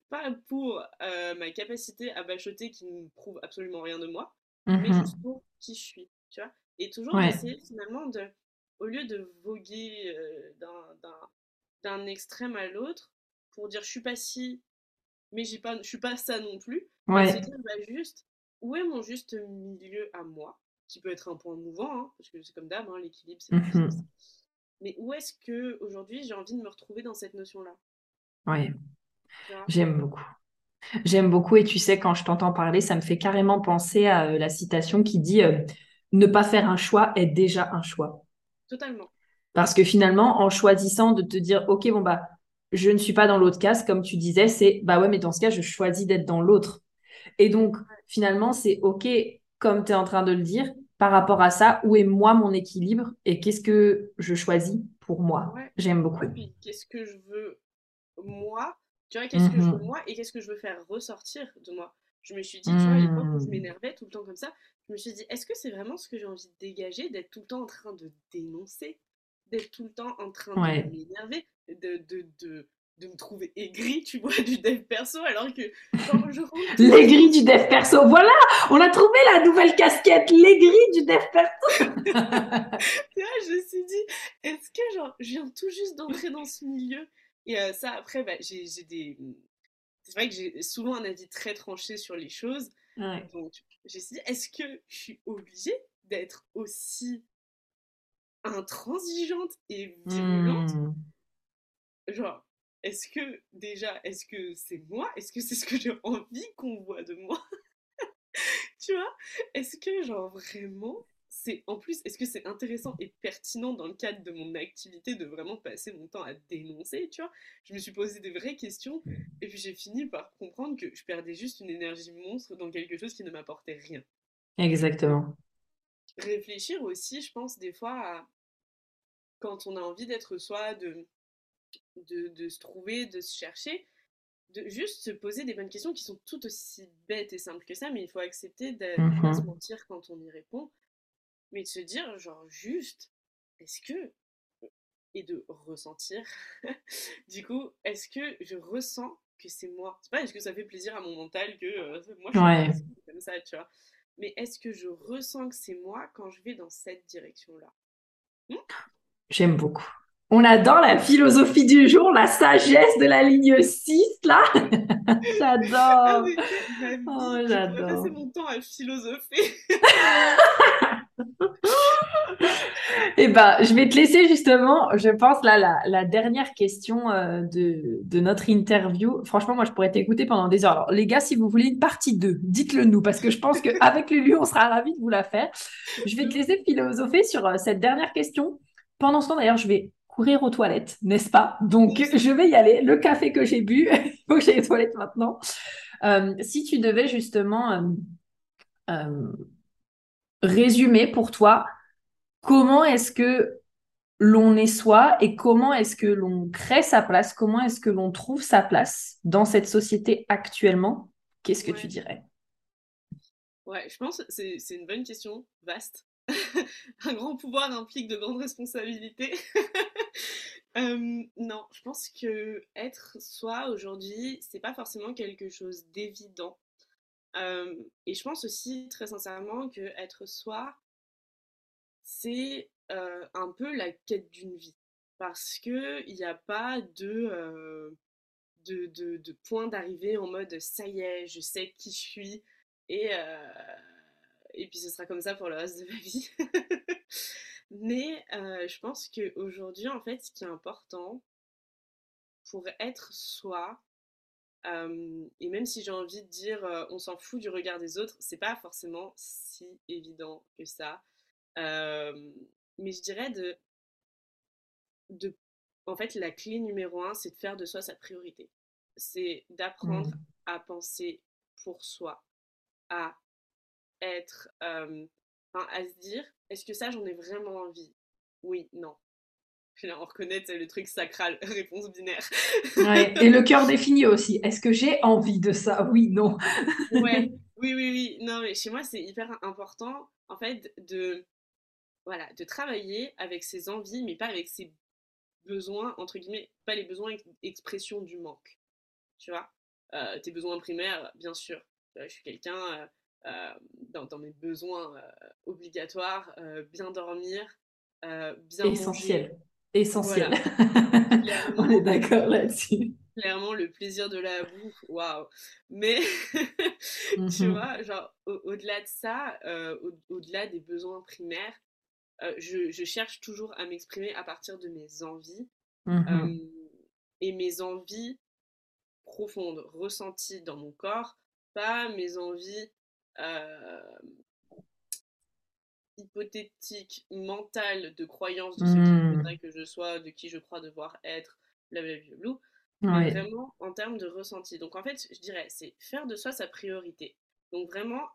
pas pour euh, ma capacité à bachoter qui ne prouve absolument rien de moi, mais Mhm. juste pour qui je suis, tu vois? Et toujours Ouais. d'essayer finalement de, au lieu de voguer euh, d'un- d'un- d'un extrême à l'autre pour dire je suis pas ci, mais j'ai pas, je suis pas ça non plus, se Ouais. dire bah, juste où est mon juste milieu à moi, qui peut être un point mouvant, hein, parce que c'est comme d'hab, hein, l'équilibre c'est la Mhm. Mais où est-ce que aujourd'hui j'ai envie de me retrouver dans cette notion-là, vois J'aime beaucoup. J'aime beaucoup et tu sais, quand je t'entends parler, ça me fait carrément penser à euh, la citation qui dit euh, ne pas faire un choix est déjà un choix. Totalement. Parce que finalement, en choisissant de te dire, OK, bon, bah, je ne suis pas dans l'autre case, comme tu disais, c'est, bah ouais, mais dans ce cas, je choisis d'être dans l'autre. Et donc, finalement, c'est OK, comme tu es en train de le dire, par rapport à ça, où est moi mon équilibre et qu'est-ce que je choisis pour moi? Ouais. J'aime beaucoup. puis qu'est-ce que je veux moi, tu vois, qu'est-ce que je veux Mhm. moi et qu'est-ce que je veux faire ressortir de moi? Je me suis dit, tu vois, à l'époque où je Mhm. m'énervais tout le temps comme ça, je me suis dit, est-ce que c'est vraiment ce que j'ai envie de dégager, d'être tout le temps en train de dénoncer, d'être tout le temps en train de m'énerver, de, de, de, de me trouver aigri, tu vois, du dev perso, alors que quand je rentre jours du dev perso. Voilà, on a trouvé la nouvelle casquette, grilles du dev perso. Vois, je me suis dit, est-ce que genre, je viens tout juste d'entrer dans ce milieu? Et euh, ça, après, bah, j'ai j'ai des. C'est vrai que j'ai souvent un avis très tranché sur les choses. Ouais. Donc, j'ai dit, est-ce que je suis obligée d'être aussi intransigeante et virulente? Hmm. Genre, est-ce que déjà, est-ce que c'est moi? Est-ce que c'est ce que j'ai envie qu'on voit de moi? Tu vois? Est-ce que, genre, vraiment, c'est en plus, est-ce que c'est intéressant et pertinent dans le cadre de mon activité de vraiment passer mon temps à dénoncer, tu vois? Je me suis posé des vraies questions et puis j'ai fini par comprendre que je perdais juste une énergie monstre dans quelque chose qui ne m'apportait rien. Exactement. Réfléchir aussi, je pense, des fois à quand on a envie d'être soi, de, de, de se trouver, de se chercher, de juste se poser des bonnes questions qui sont tout aussi bêtes et simples que ça, mais il faut accepter de ne pas se Mhm. mentir quand on y répond, mais de se dire, genre, juste, est-ce que, et de ressentir, du coup, est-ce que je ressens que c'est moi? C'est pas est-ce que ça fait plaisir à mon mental que euh, moi je suis Ouais. comme ça, tu vois, mais est-ce que je ressens que c'est moi quand je vais dans cette direction-là? Hmm J'aime beaucoup. On adore la philosophie du jour, la sagesse de la ligne 6, là. Ah J'adore. ma Oh, j'adore. mon temps à philosopher. Eh ben, je vais te laisser justement, je pense, là, la, la dernière question euh, de, de notre interview. Franchement, moi, je pourrais t'écouter pendant des heures. Alors, les gars, si vous voulez une partie 2, dites-le nous, parce que je pense qu'avec Lulu, on sera ravis de vous la faire. Je vais te laisser philosopher sur euh, cette dernière question. Pendant ce temps, d'ailleurs, je vais courir aux toilettes, n'est-ce pas? Donc, je vais y aller. Le café que j'ai bu, il faut que j'aille aux toilettes maintenant. Euh, si tu devais justement euh, euh, résumer pour toi comment est-ce que l'on est soi et comment est-ce que l'on crée sa place, comment est-ce que l'on trouve sa place dans cette société actuellement, qu'est-ce que tu dirais? Ouais, je pense que c'est une bonne question, vaste. un grand pouvoir implique de grandes responsabilités. Euh, non, je pense que être soi aujourd'hui, c'est pas forcément quelque chose d'évident. Euh, et je pense aussi très sincèrement que être soi, c'est euh, un peu la quête d'une vie. Parce qu'il n'y a pas de, point d'arrivée en mode ça y est, je sais qui je suis. Et, et puis ce sera comme ça pour le reste de ma vie. Mais euh, je pense qu'aujourd'hui, en fait, ce qui est important pour être soi, euh, et même si j'ai envie de dire euh, on s'en fout du regard des autres, c'est pas forcément si évident que ça. mais je dirais de, de. En fait, la clé numéro un, c'est de faire de soi sa priorité. C'est d'apprendre mmh. à penser pour soi, à être. à se dire est-ce que ça, j'en ai vraiment envie? Oui, non. Là, on reconnaît le truc sacral, réponse binaire. et le cœur défini aussi. Est-ce que j'ai envie de ça? Oui, non. ouais, oui, oui, oui. Non, mais chez moi, c'est hyper important, en fait, de, voilà, de travailler avec ses envies, mais pas avec ses besoins, entre guillemets, pas les besoins expression du manque. Tu vois? Euh, Tes besoins primaires, bien sûr. Euh, je suis quelqu'un, euh, dans, mes besoins euh, obligatoires, euh, bien dormir, bien Essentiel. Essentiel. On est d'accord là-dessus. Clairement, le plaisir de la bouffe, waouh. Mais, tu mhm. vois, genre, au-delà de ça, au-delà des besoins primaires, je, cherche toujours à m'exprimer à partir de mes envies. Mhm. et mes envies profondes, ressenties dans mon corps, pas mes envies hypothétique, mentale de croyance de ce qu'il hmm. faudrait que je sois, de qui je crois devoir être, blablabla, vraiment en termes de ressenti. Donc en fait, je dirais, c'est faire de soi sa priorité. Donc vraiment,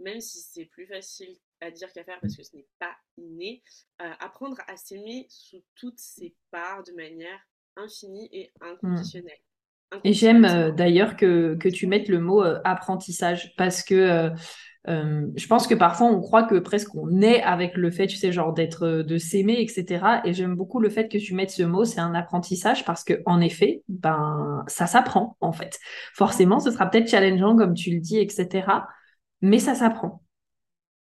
même si c'est plus facile à dire qu'à faire parce que ce n'est pas inné, euh, apprendre à s'aimer sous toutes ses parts de manière infinie et hmm. inconditionnelle. Et j'aime euh, d'ailleurs que, que, tu mettes le mot euh, apprentissage parce que euh, je pense que parfois on croit que presque on est avec le fait, tu sais, genre d'être, de s'aimer, etc. Et j'aime beaucoup le fait que tu mettes ce mot, c'est un apprentissage parce que en effet, ben ça s'apprend en fait. Forcément, ce sera peut-être challengeant comme tu le dis, etc. Mais ça s'apprend.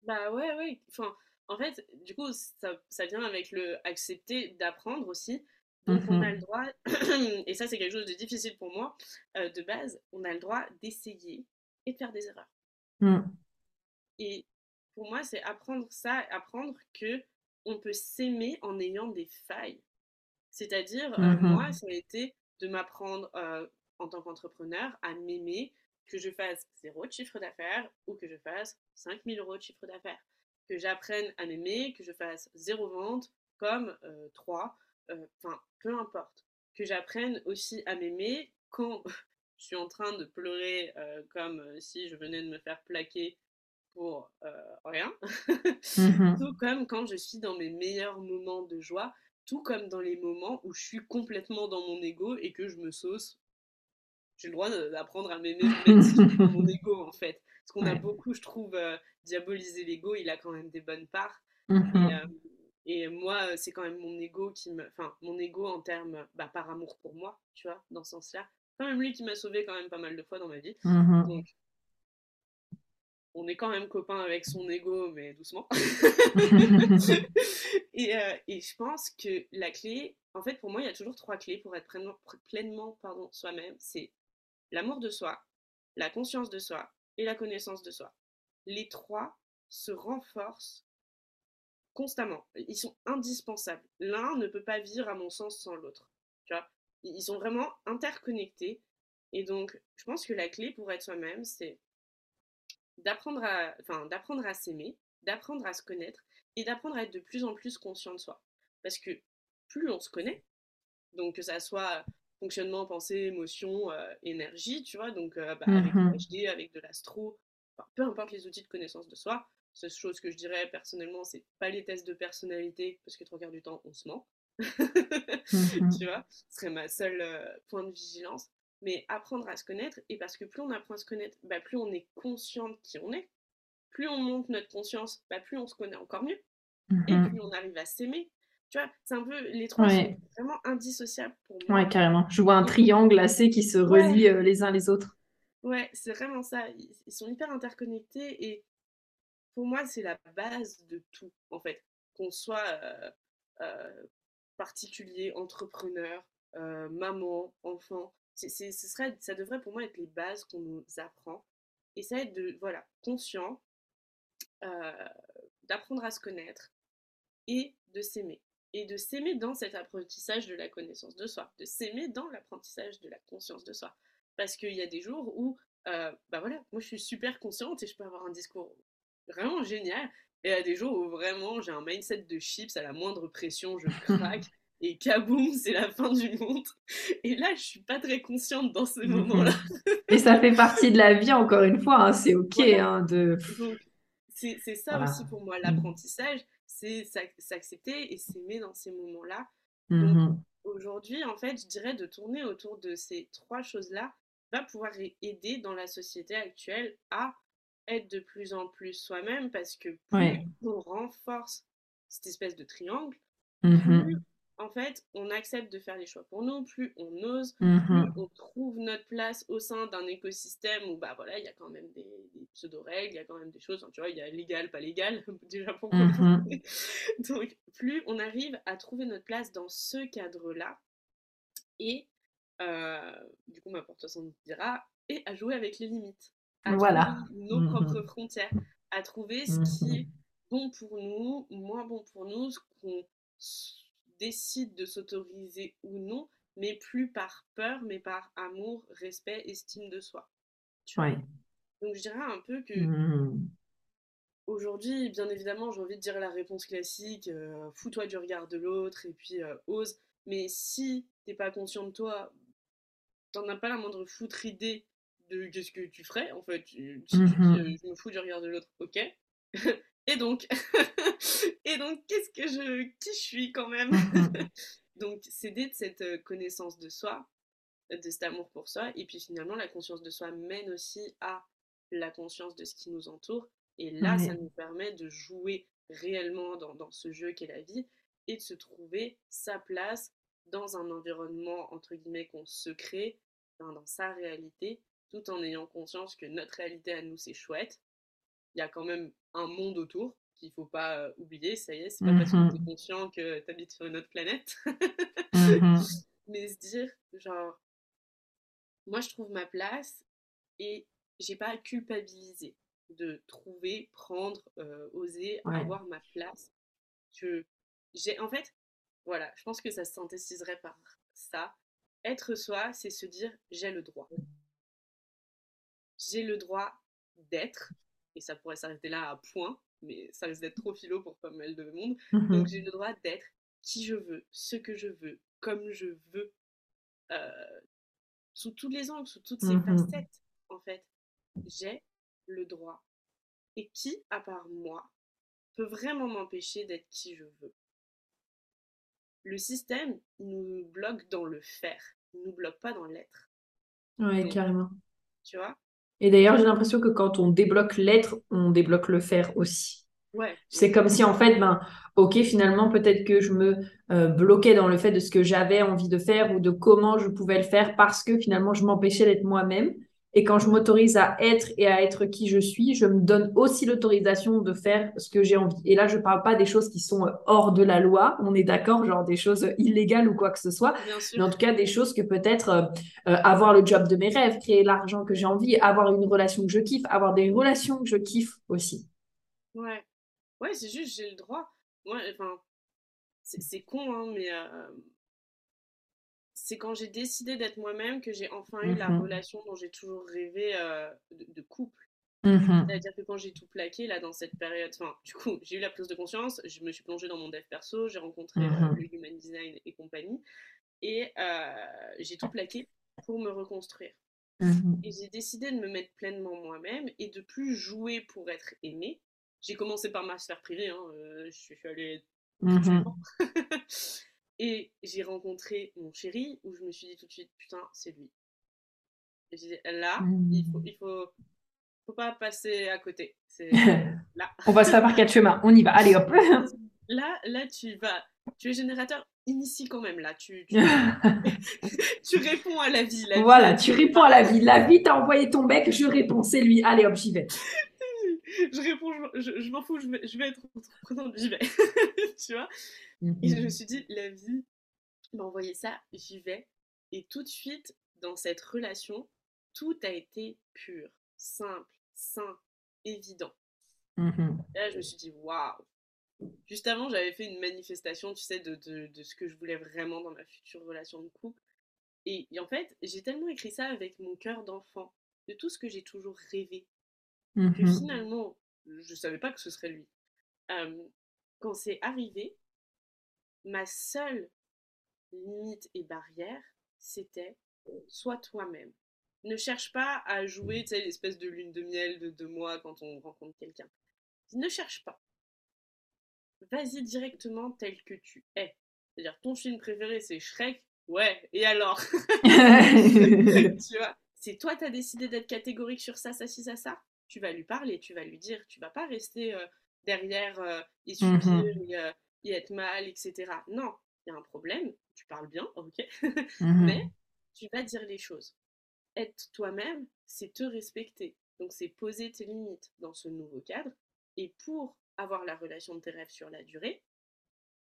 Bah ouais, ouais. Enfin, en fait, du coup, ça, ça vient avec le accepter d'apprendre aussi. Donc on a le mmh droit, et ça c'est quelque chose de difficile pour moi, euh, de base, on a le droit d'essayer et de faire des erreurs. Mmh. Et pour moi, c'est apprendre ça, apprendre que on peut s'aimer en ayant des failles. C'est-à-dire, euh, mmh moi, ça a été de m'apprendre euh, en tant qu'entrepreneur à m'aimer, que je fasse zéro de chiffre d'affaires ou que je fasse 5000 euros de chiffre d'affaires. Que j'apprenne à m'aimer, que je fasse zéro vente comme 3 euh, enfin, peu importe. Que j'apprenne aussi à m'aimer quand je suis en train de pleurer euh, comme euh, si je venais de me faire plaquer pour rien. Mmh tout comme quand je suis dans mes meilleurs moments de joie, tout comme dans les moments où je suis complètement dans mon ego et que je me sauce. J'ai le droit d'apprendre à m'aimer mon ego en fait. Parce qu'on a beaucoup, je trouve, diabolisé l'ego, il a quand même des bonnes parts. Mmh et moi, c'est quand même mon ego qui me. Enfin, mon ego en termes. Bah, par amour pour moi, tu vois, dans ce sens-là. Quand même lui qui m'a sauvé quand même pas mal de fois dans ma vie. Mmh Donc, on est quand même copains avec son ego, mais doucement. et, euh, et, je pense que la clé, en fait, pour moi, il y a toujours trois clés pour être pleinement, pleinement pardon, soi-même. C'est l'amour de soi, la conscience de soi et la connaissance de soi. Les trois se renforcent constamment. Ils sont indispensables. L'un ne peut pas vivre, à mon sens, sans l'autre. Tu vois? Ils sont vraiment interconnectés. Et donc, je pense que la clé pour être soi-même, c'est d'apprendre à, enfin, d'apprendre à s'aimer, d'apprendre à se connaître et d'apprendre à être de plus en plus conscient de soi. Parce que plus on se connaît, donc que ça soit fonctionnement, pensée, émotion, énergie, tu vois, donc bah, avec mmh HD, avec de l'astro, peu importe les outils de connaissance de soi, c'est chose que je dirais personnellement, c'est pas les tests de personnalité, parce que trois quarts du temps, on se ment. Mmh tu vois, ce serait ma seule point de vigilance. Mais apprendre à se connaître, et parce que plus on apprend à se connaître, bah, plus on est conscient de qui on est. Plus on monte notre conscience, bah, plus on se connaît encore mieux. Et mmh plus on arrive à s'aimer. Tu vois, c'est un peu, les trois sont vraiment indissociables pour moi. Ouais, carrément. Je vois un triangle assez qui se relie les uns les autres. Ouais, c'est vraiment ça. Ils sont hyper interconnectés et pour moi, c'est la base de tout, en fait. Qu'on soit particulier, entrepreneur, maman, enfant, ce serait, ça devrait pour moi être les bases qu'on nous apprend. Et ça être de, voilà, conscient, d'apprendre à se connaître et de s'aimer. Et de s'aimer dans cet apprentissage de la connaissance de soi, de s'aimer dans l'apprentissage de la conscience de soi. Parce qu'il y a des jours où, bah voilà, moi je suis super consciente et je peux avoir un discours vraiment génial. Et il y a des jours où vraiment j'ai un mindset de chips, à la moindre pression, je craque. et kaboum, c'est la fin du monde. Et là, je suis pas très consciente dans ce moment-là. et ça fait partie de la vie, encore une fois, hein, c'est ok. Hein, de... C'est ça aussi pour moi, l'apprentissage, c'est s'accepter et s'aimer dans ces moments-là. Mmh aujourd'hui, en fait, je dirais de tourner autour de ces trois choses-là va pouvoir aider dans la société actuelle à être de plus en plus soi-même parce que plus on renforce cette espèce de triangle, mmh plus en fait on accepte de faire les choix pour nous, plus on ose, plus mmh on trouve notre place au sein d'un écosystème où bah voilà il y a quand même des, pseudo-règles, il y a quand même des choses, tu vois, il y a légal, pas légal, déjà pour mmh Donc plus on arrive à trouver notre place dans ce cadre-là et euh, du coup ma porte-façon dira et à jouer avec les limites à voilà. nos mmh propres frontières, à trouver ce qui mmh est bon pour nous, moins bon pour nous, ce qu'on décide de s'autoriser ou non, mais plus par peur, mais par amour, respect, estime de soi. Tu vois Donc je dirais un peu que mmh aujourd'hui, bien évidemment, j'ai envie de dire la réponse classique, euh, fous-toi du regard de l'autre et puis euh, ose. Mais si t'es pas conscient de toi, t'en as pas la moindre foutre idée de qu'est-ce que tu ferais en fait. Si tu dis mmh euh, je me fous du regard de l'autre, ok. et donc, et donc qu'est-ce que je, qui je suis quand même? Donc c'est de cette euh, connaissance de soi, de cet amour pour soi, et puis finalement la conscience de soi mène aussi à la conscience de ce qui nous entoure. Et là, ça nous permet de jouer réellement dans, dans ce jeu qu'est la vie et de se trouver sa place dans un environnement entre guillemets qu'on se crée, dans sa réalité, tout en ayant conscience que notre réalité à nous, c'est chouette. Il y a quand même un monde autour qu'il faut pas euh, oublier. Ça y est, c'est pas parce que tu es conscient que tu habites sur une autre planète. Mmh Mais se dire, genre, moi, je trouve ma place et j'ai pas à culpabiliser de trouver, prendre, euh, oser, avoir ma place. Je, j'ai, en fait, voilà, je pense que ça se synthétiserait par ça. Être soi, c'est se dire j'ai le droit j'ai le droit d'être, et ça pourrait s'arrêter là à point, mais ça risque d'être trop philo pour pas mal de monde. Donc mhm. j'ai le droit d'être qui je veux, ce que je veux, comme je veux, euh, sous tous les angles, sous toutes ces mhm. facettes, en fait. J'ai le droit. Et qui, à part moi, peut vraiment m'empêcher d'être qui je veux Le système, il nous bloque dans le faire, il nous bloque pas dans l'être. Ouais, carrément. Tu vois? Et d'ailleurs, j'ai l'impression que quand on débloque l'être, on débloque le faire aussi. Ouais. C'est comme si en fait, ben, ok, finalement, peut-être que je me euh, bloquais dans le fait de ce que j'avais envie de faire ou de comment je pouvais le faire parce que finalement, je m'empêchais d'être moi-même. Et quand je m'autorise à être et à être qui je suis, je me donne aussi l'autorisation de faire ce que j'ai envie. Et là, je ne parle pas des choses qui sont euh, hors de la loi, on est d'accord, genre des choses illégales ou quoi que ce soit, mais en tout cas des choses que peut-être euh, euh, avoir le job de mes rêves, créer l'argent que j'ai envie, avoir une relation que je kiffe, avoir des relations que je kiffe aussi. Ouais, ouais, c'est juste j'ai le droit. Moi, enfin, c'est con, hein, mais c'est quand j'ai décidé d'être moi-même que j'ai enfin eu la mmh relation dont j'ai toujours rêvé euh, de, couple. Mmh C'est-à-dire que quand j'ai tout plaqué, là, dans cette période, enfin, du coup, j'ai eu la prise de conscience, je me suis plongée dans mon dev perso, j'ai rencontré euh, mmh le human design et compagnie, et euh, j'ai tout plaqué pour me reconstruire. Et j'ai décidé de me mettre pleinement moi-même et de plus jouer pour être aimée. J'ai commencé par ma sphère privée, hein, euh, je suis allée et j'ai rencontré mon chéri où je me suis dit tout de suite, putain, c'est lui. Et j'ai dit, là, il faut, il faut, faut pas passer à côté. C'est là. On va se faire par quatre chemins. On y va. Allez hop. là, là, tu vas. Tu es générateur. Initie quand même là. Tu, tu... réponds à la vie. voilà, tu réponds à la vie. La vie t'a envoyé ton bec. Je réponds. C'est lui. Allez hop, j'y vais. je réponds. Je, m'en fous. Je vais, je vais être entreprenante. J'y vais. tu vois? Et je me suis dit, la vie m'a envoyé ça. J'y vais. Et tout de suite, dans cette relation, tout a été pur, simple sain, évident. Mmh là, je me suis dit, waouh! Juste avant, j'avais fait une manifestation, tu sais, de, de, ce que je voulais vraiment dans ma future relation de couple. Et, en fait, j'ai tellement écrit ça avec mon cœur d'enfant, de tout ce que j'ai toujours rêvé, que mmh finalement, je ne savais pas que ce serait lui. quand c'est arrivé, ma seule limite et barrière, c'était sois toi-même ne cherche pas à jouer, l'espèce de lune de miel de deux mois quand on rencontre quelqu'un. Ne cherche pas. Vas-y directement tel que tu es. C'est-à-dire, ton film préféré, c'est Shrek. Ouais, et alors? Tu vois? C'est toi, tu as décidé d'être catégorique sur ça, ça, ci, ça, ça? Tu vas lui parler, tu vas lui dire. Tu vas pas rester euh, derrière euh, et mmh subir euh, et, être mal, etc. Non, il y a un problème. Tu parles bien, ok. Mmh Mais tu vas dire les choses être toi-même, c'est te respecter. Donc c'est poser tes limites dans ce nouveau cadre. Et pour avoir la relation de tes rêves sur la durée,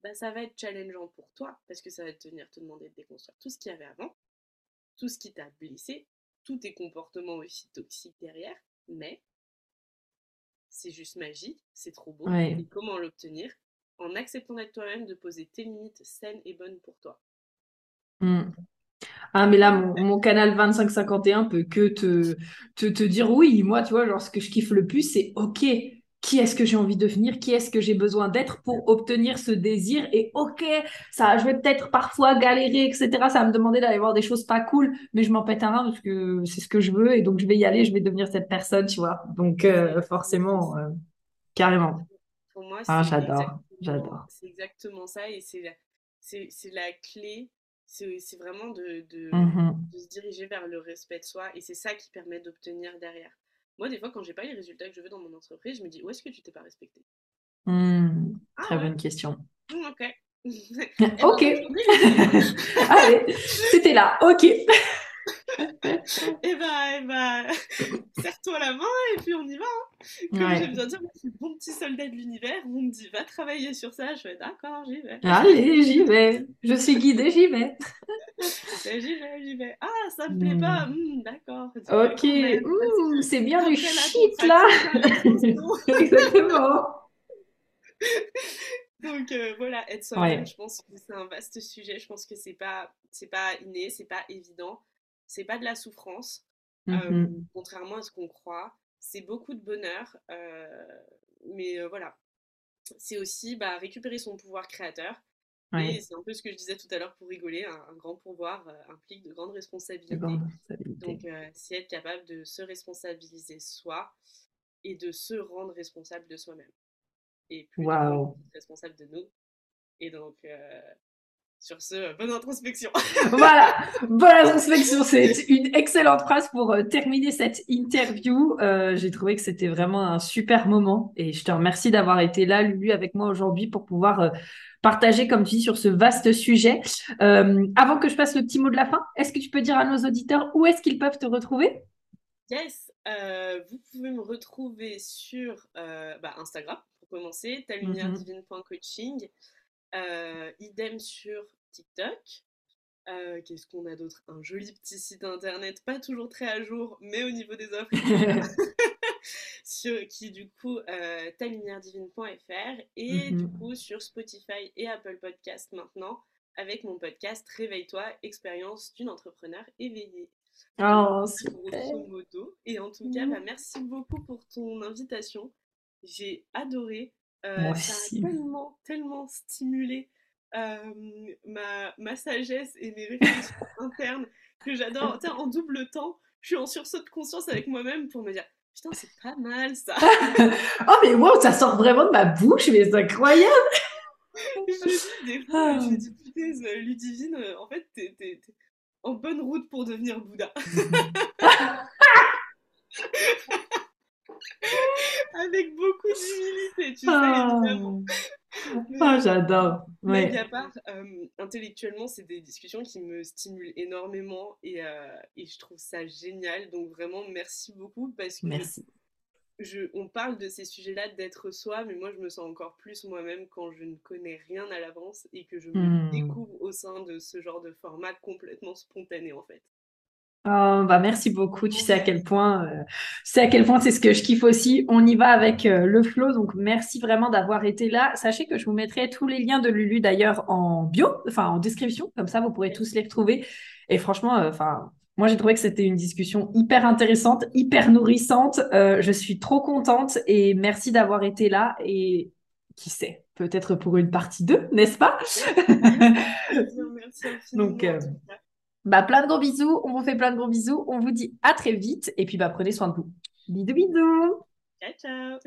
bah, ça va être challengeant pour toi parce que ça va te venir te demander de déconstruire tout ce qu'il y avait avant, tout ce qui t'a blessé, tous tes comportements aussi toxiques derrière. Mais c'est juste magique, c'est trop beau. Et comment l'obtenir? En acceptant d'être toi-même, de poser tes limites saines et bonnes pour toi. Mmh. Ah, mais là, mon, canal 2551 peut que te, te, te, dire oui. Moi, tu vois, genre, ce que je kiffe le plus, c'est OK, qui est-ce que j'ai envie de devenir? Qui est-ce que j'ai besoin d'être pour obtenir ce désir? Et OK, ça, je vais peut-être parfois galérer, etc. Ça va me demander d'aller voir des choses pas cool, mais je m'en pète un parce que c'est ce que je veux et donc je vais y aller, je vais devenir cette personne, tu vois. Donc, euh, forcément, euh, carrément. Pour moi, ah, j'adore, j'adore. C'est exactement ça et c'est la, c'est la clé c'est vraiment de, mmh de, se diriger vers le respect de soi et c'est ça qui permet d'obtenir derrière. Moi, des fois, quand j'ai pas les résultats que je veux dans mon entreprise, je me dis où est-ce que tu t'es pas respecté? Mmh, ah Très bonne question. Mmh, ok. ok. Allez, c'était là. Ok. Et bah, et bah, serre-toi la main et puis on y va. Hein. Comme j'aime bien dire, je suis bon petit soldat de l'univers. On me dit, va travailler sur ça. Je fais, d'accord, j'y vais. Allez, j'y vais. Je suis guidée, j'y vais. Ben, j'y vais, j'y vais. Ah, ça me plaît pas. Hmm, d'accord. Ok. C'est bien du shit là. Exactement. Donc euh, voilà, être soi-même, je pense que c'est un vaste sujet. Je pense que c'est pas, c'est pas inné, c'est pas évident c'est pas de la souffrance, mmh contrairement à ce qu'on croit. C'est beaucoup de bonheur, mais voilà. C'est aussi bah, récupérer son pouvoir créateur. Et c'est un peu ce que je disais tout à l'heure pour rigoler, un, grand pouvoir implique de grandes responsabilités. Donc, c'est être capable de se responsabiliser soi et de se rendre responsable de soi-même. Et plus responsable de nous. Et donc, sur ce, bonne introspection. voilà, bonne introspection. C'est une excellente phrase pour euh, terminer cette interview. Euh, j'ai trouvé que c'était vraiment un super moment et je te remercie d'avoir été là, Lulu, avec moi aujourd'hui pour pouvoir euh, partager, comme tu dis, sur ce vaste sujet. avant que je passe le petit mot de la fin, est-ce que tu peux dire à nos auditeurs où est-ce qu'ils peuvent te retrouver? Yes, vous pouvez me retrouver sur bah, Instagram pour commencer, talumieredivine.coaching. Euh, idem sur TikTok. Euh, qu'est-ce qu'on a d'autre? Un joli petit site internet, pas toujours très à jour, mais au niveau des offres, sur, qui du coup euh, et du mhm. coup sur Spotify et Apple Podcast maintenant avec mon podcast Réveille-toi, expérience d'une entrepreneur éveillée. Oh, super. modo. Et en tout cas, bah, merci beaucoup pour ton invitation. J'ai adoré. Euh, ça a tellement, tellement stimulé ma, ma, sagesse et mes réflexions internes que j'adore. En double temps, je suis en sursaut de conscience avec moi-même pour me dire Putain, c'est pas mal ça. oh, mais wow, ça sort vraiment de ma bouche, mais c'est incroyable. je dis des fois, je dis putain, euh, Ludivine, en fait, t'es, en bonne route pour devenir Bouddha. Avec beaucoup d'humilité, tu sais, évidemment. Ah, j'adore. Ouais. à part, euh, intellectuellement, c'est des discussions qui me stimulent énormément et, euh, et, je trouve ça génial. Donc vraiment, merci beaucoup parce que merci. Je, on parle de ces sujets-là d'être soi, mais moi, je me sens encore plus moi-même quand je ne connais rien à l'avance et que je me hmm. découvre au sein de ce genre de format complètement spontané, en fait. Oh, bah merci beaucoup. Tu sais à quel point, euh, à quel point c'est ce que je kiffe aussi. On y va avec euh, le flow. Donc merci vraiment d'avoir été là. Sachez que je vous mettrai tous les liens de Lulu d'ailleurs en bio, enfin en description. Comme ça, vous pourrez tous les retrouver. Et franchement, euh, enfin. moi, j'ai trouvé que c'était une discussion hyper intéressante, hyper nourrissante. je suis trop contente et merci d'avoir été là. Et qui sait, peut-être pour une partie 2, n'est-ce pas? Merci Donc, bah, plein de gros bisous. On vous fait plein de gros bisous. On vous dit à très vite. Et puis, bah, prenez soin de vous. Bisous, bisous. Ciao, ciao.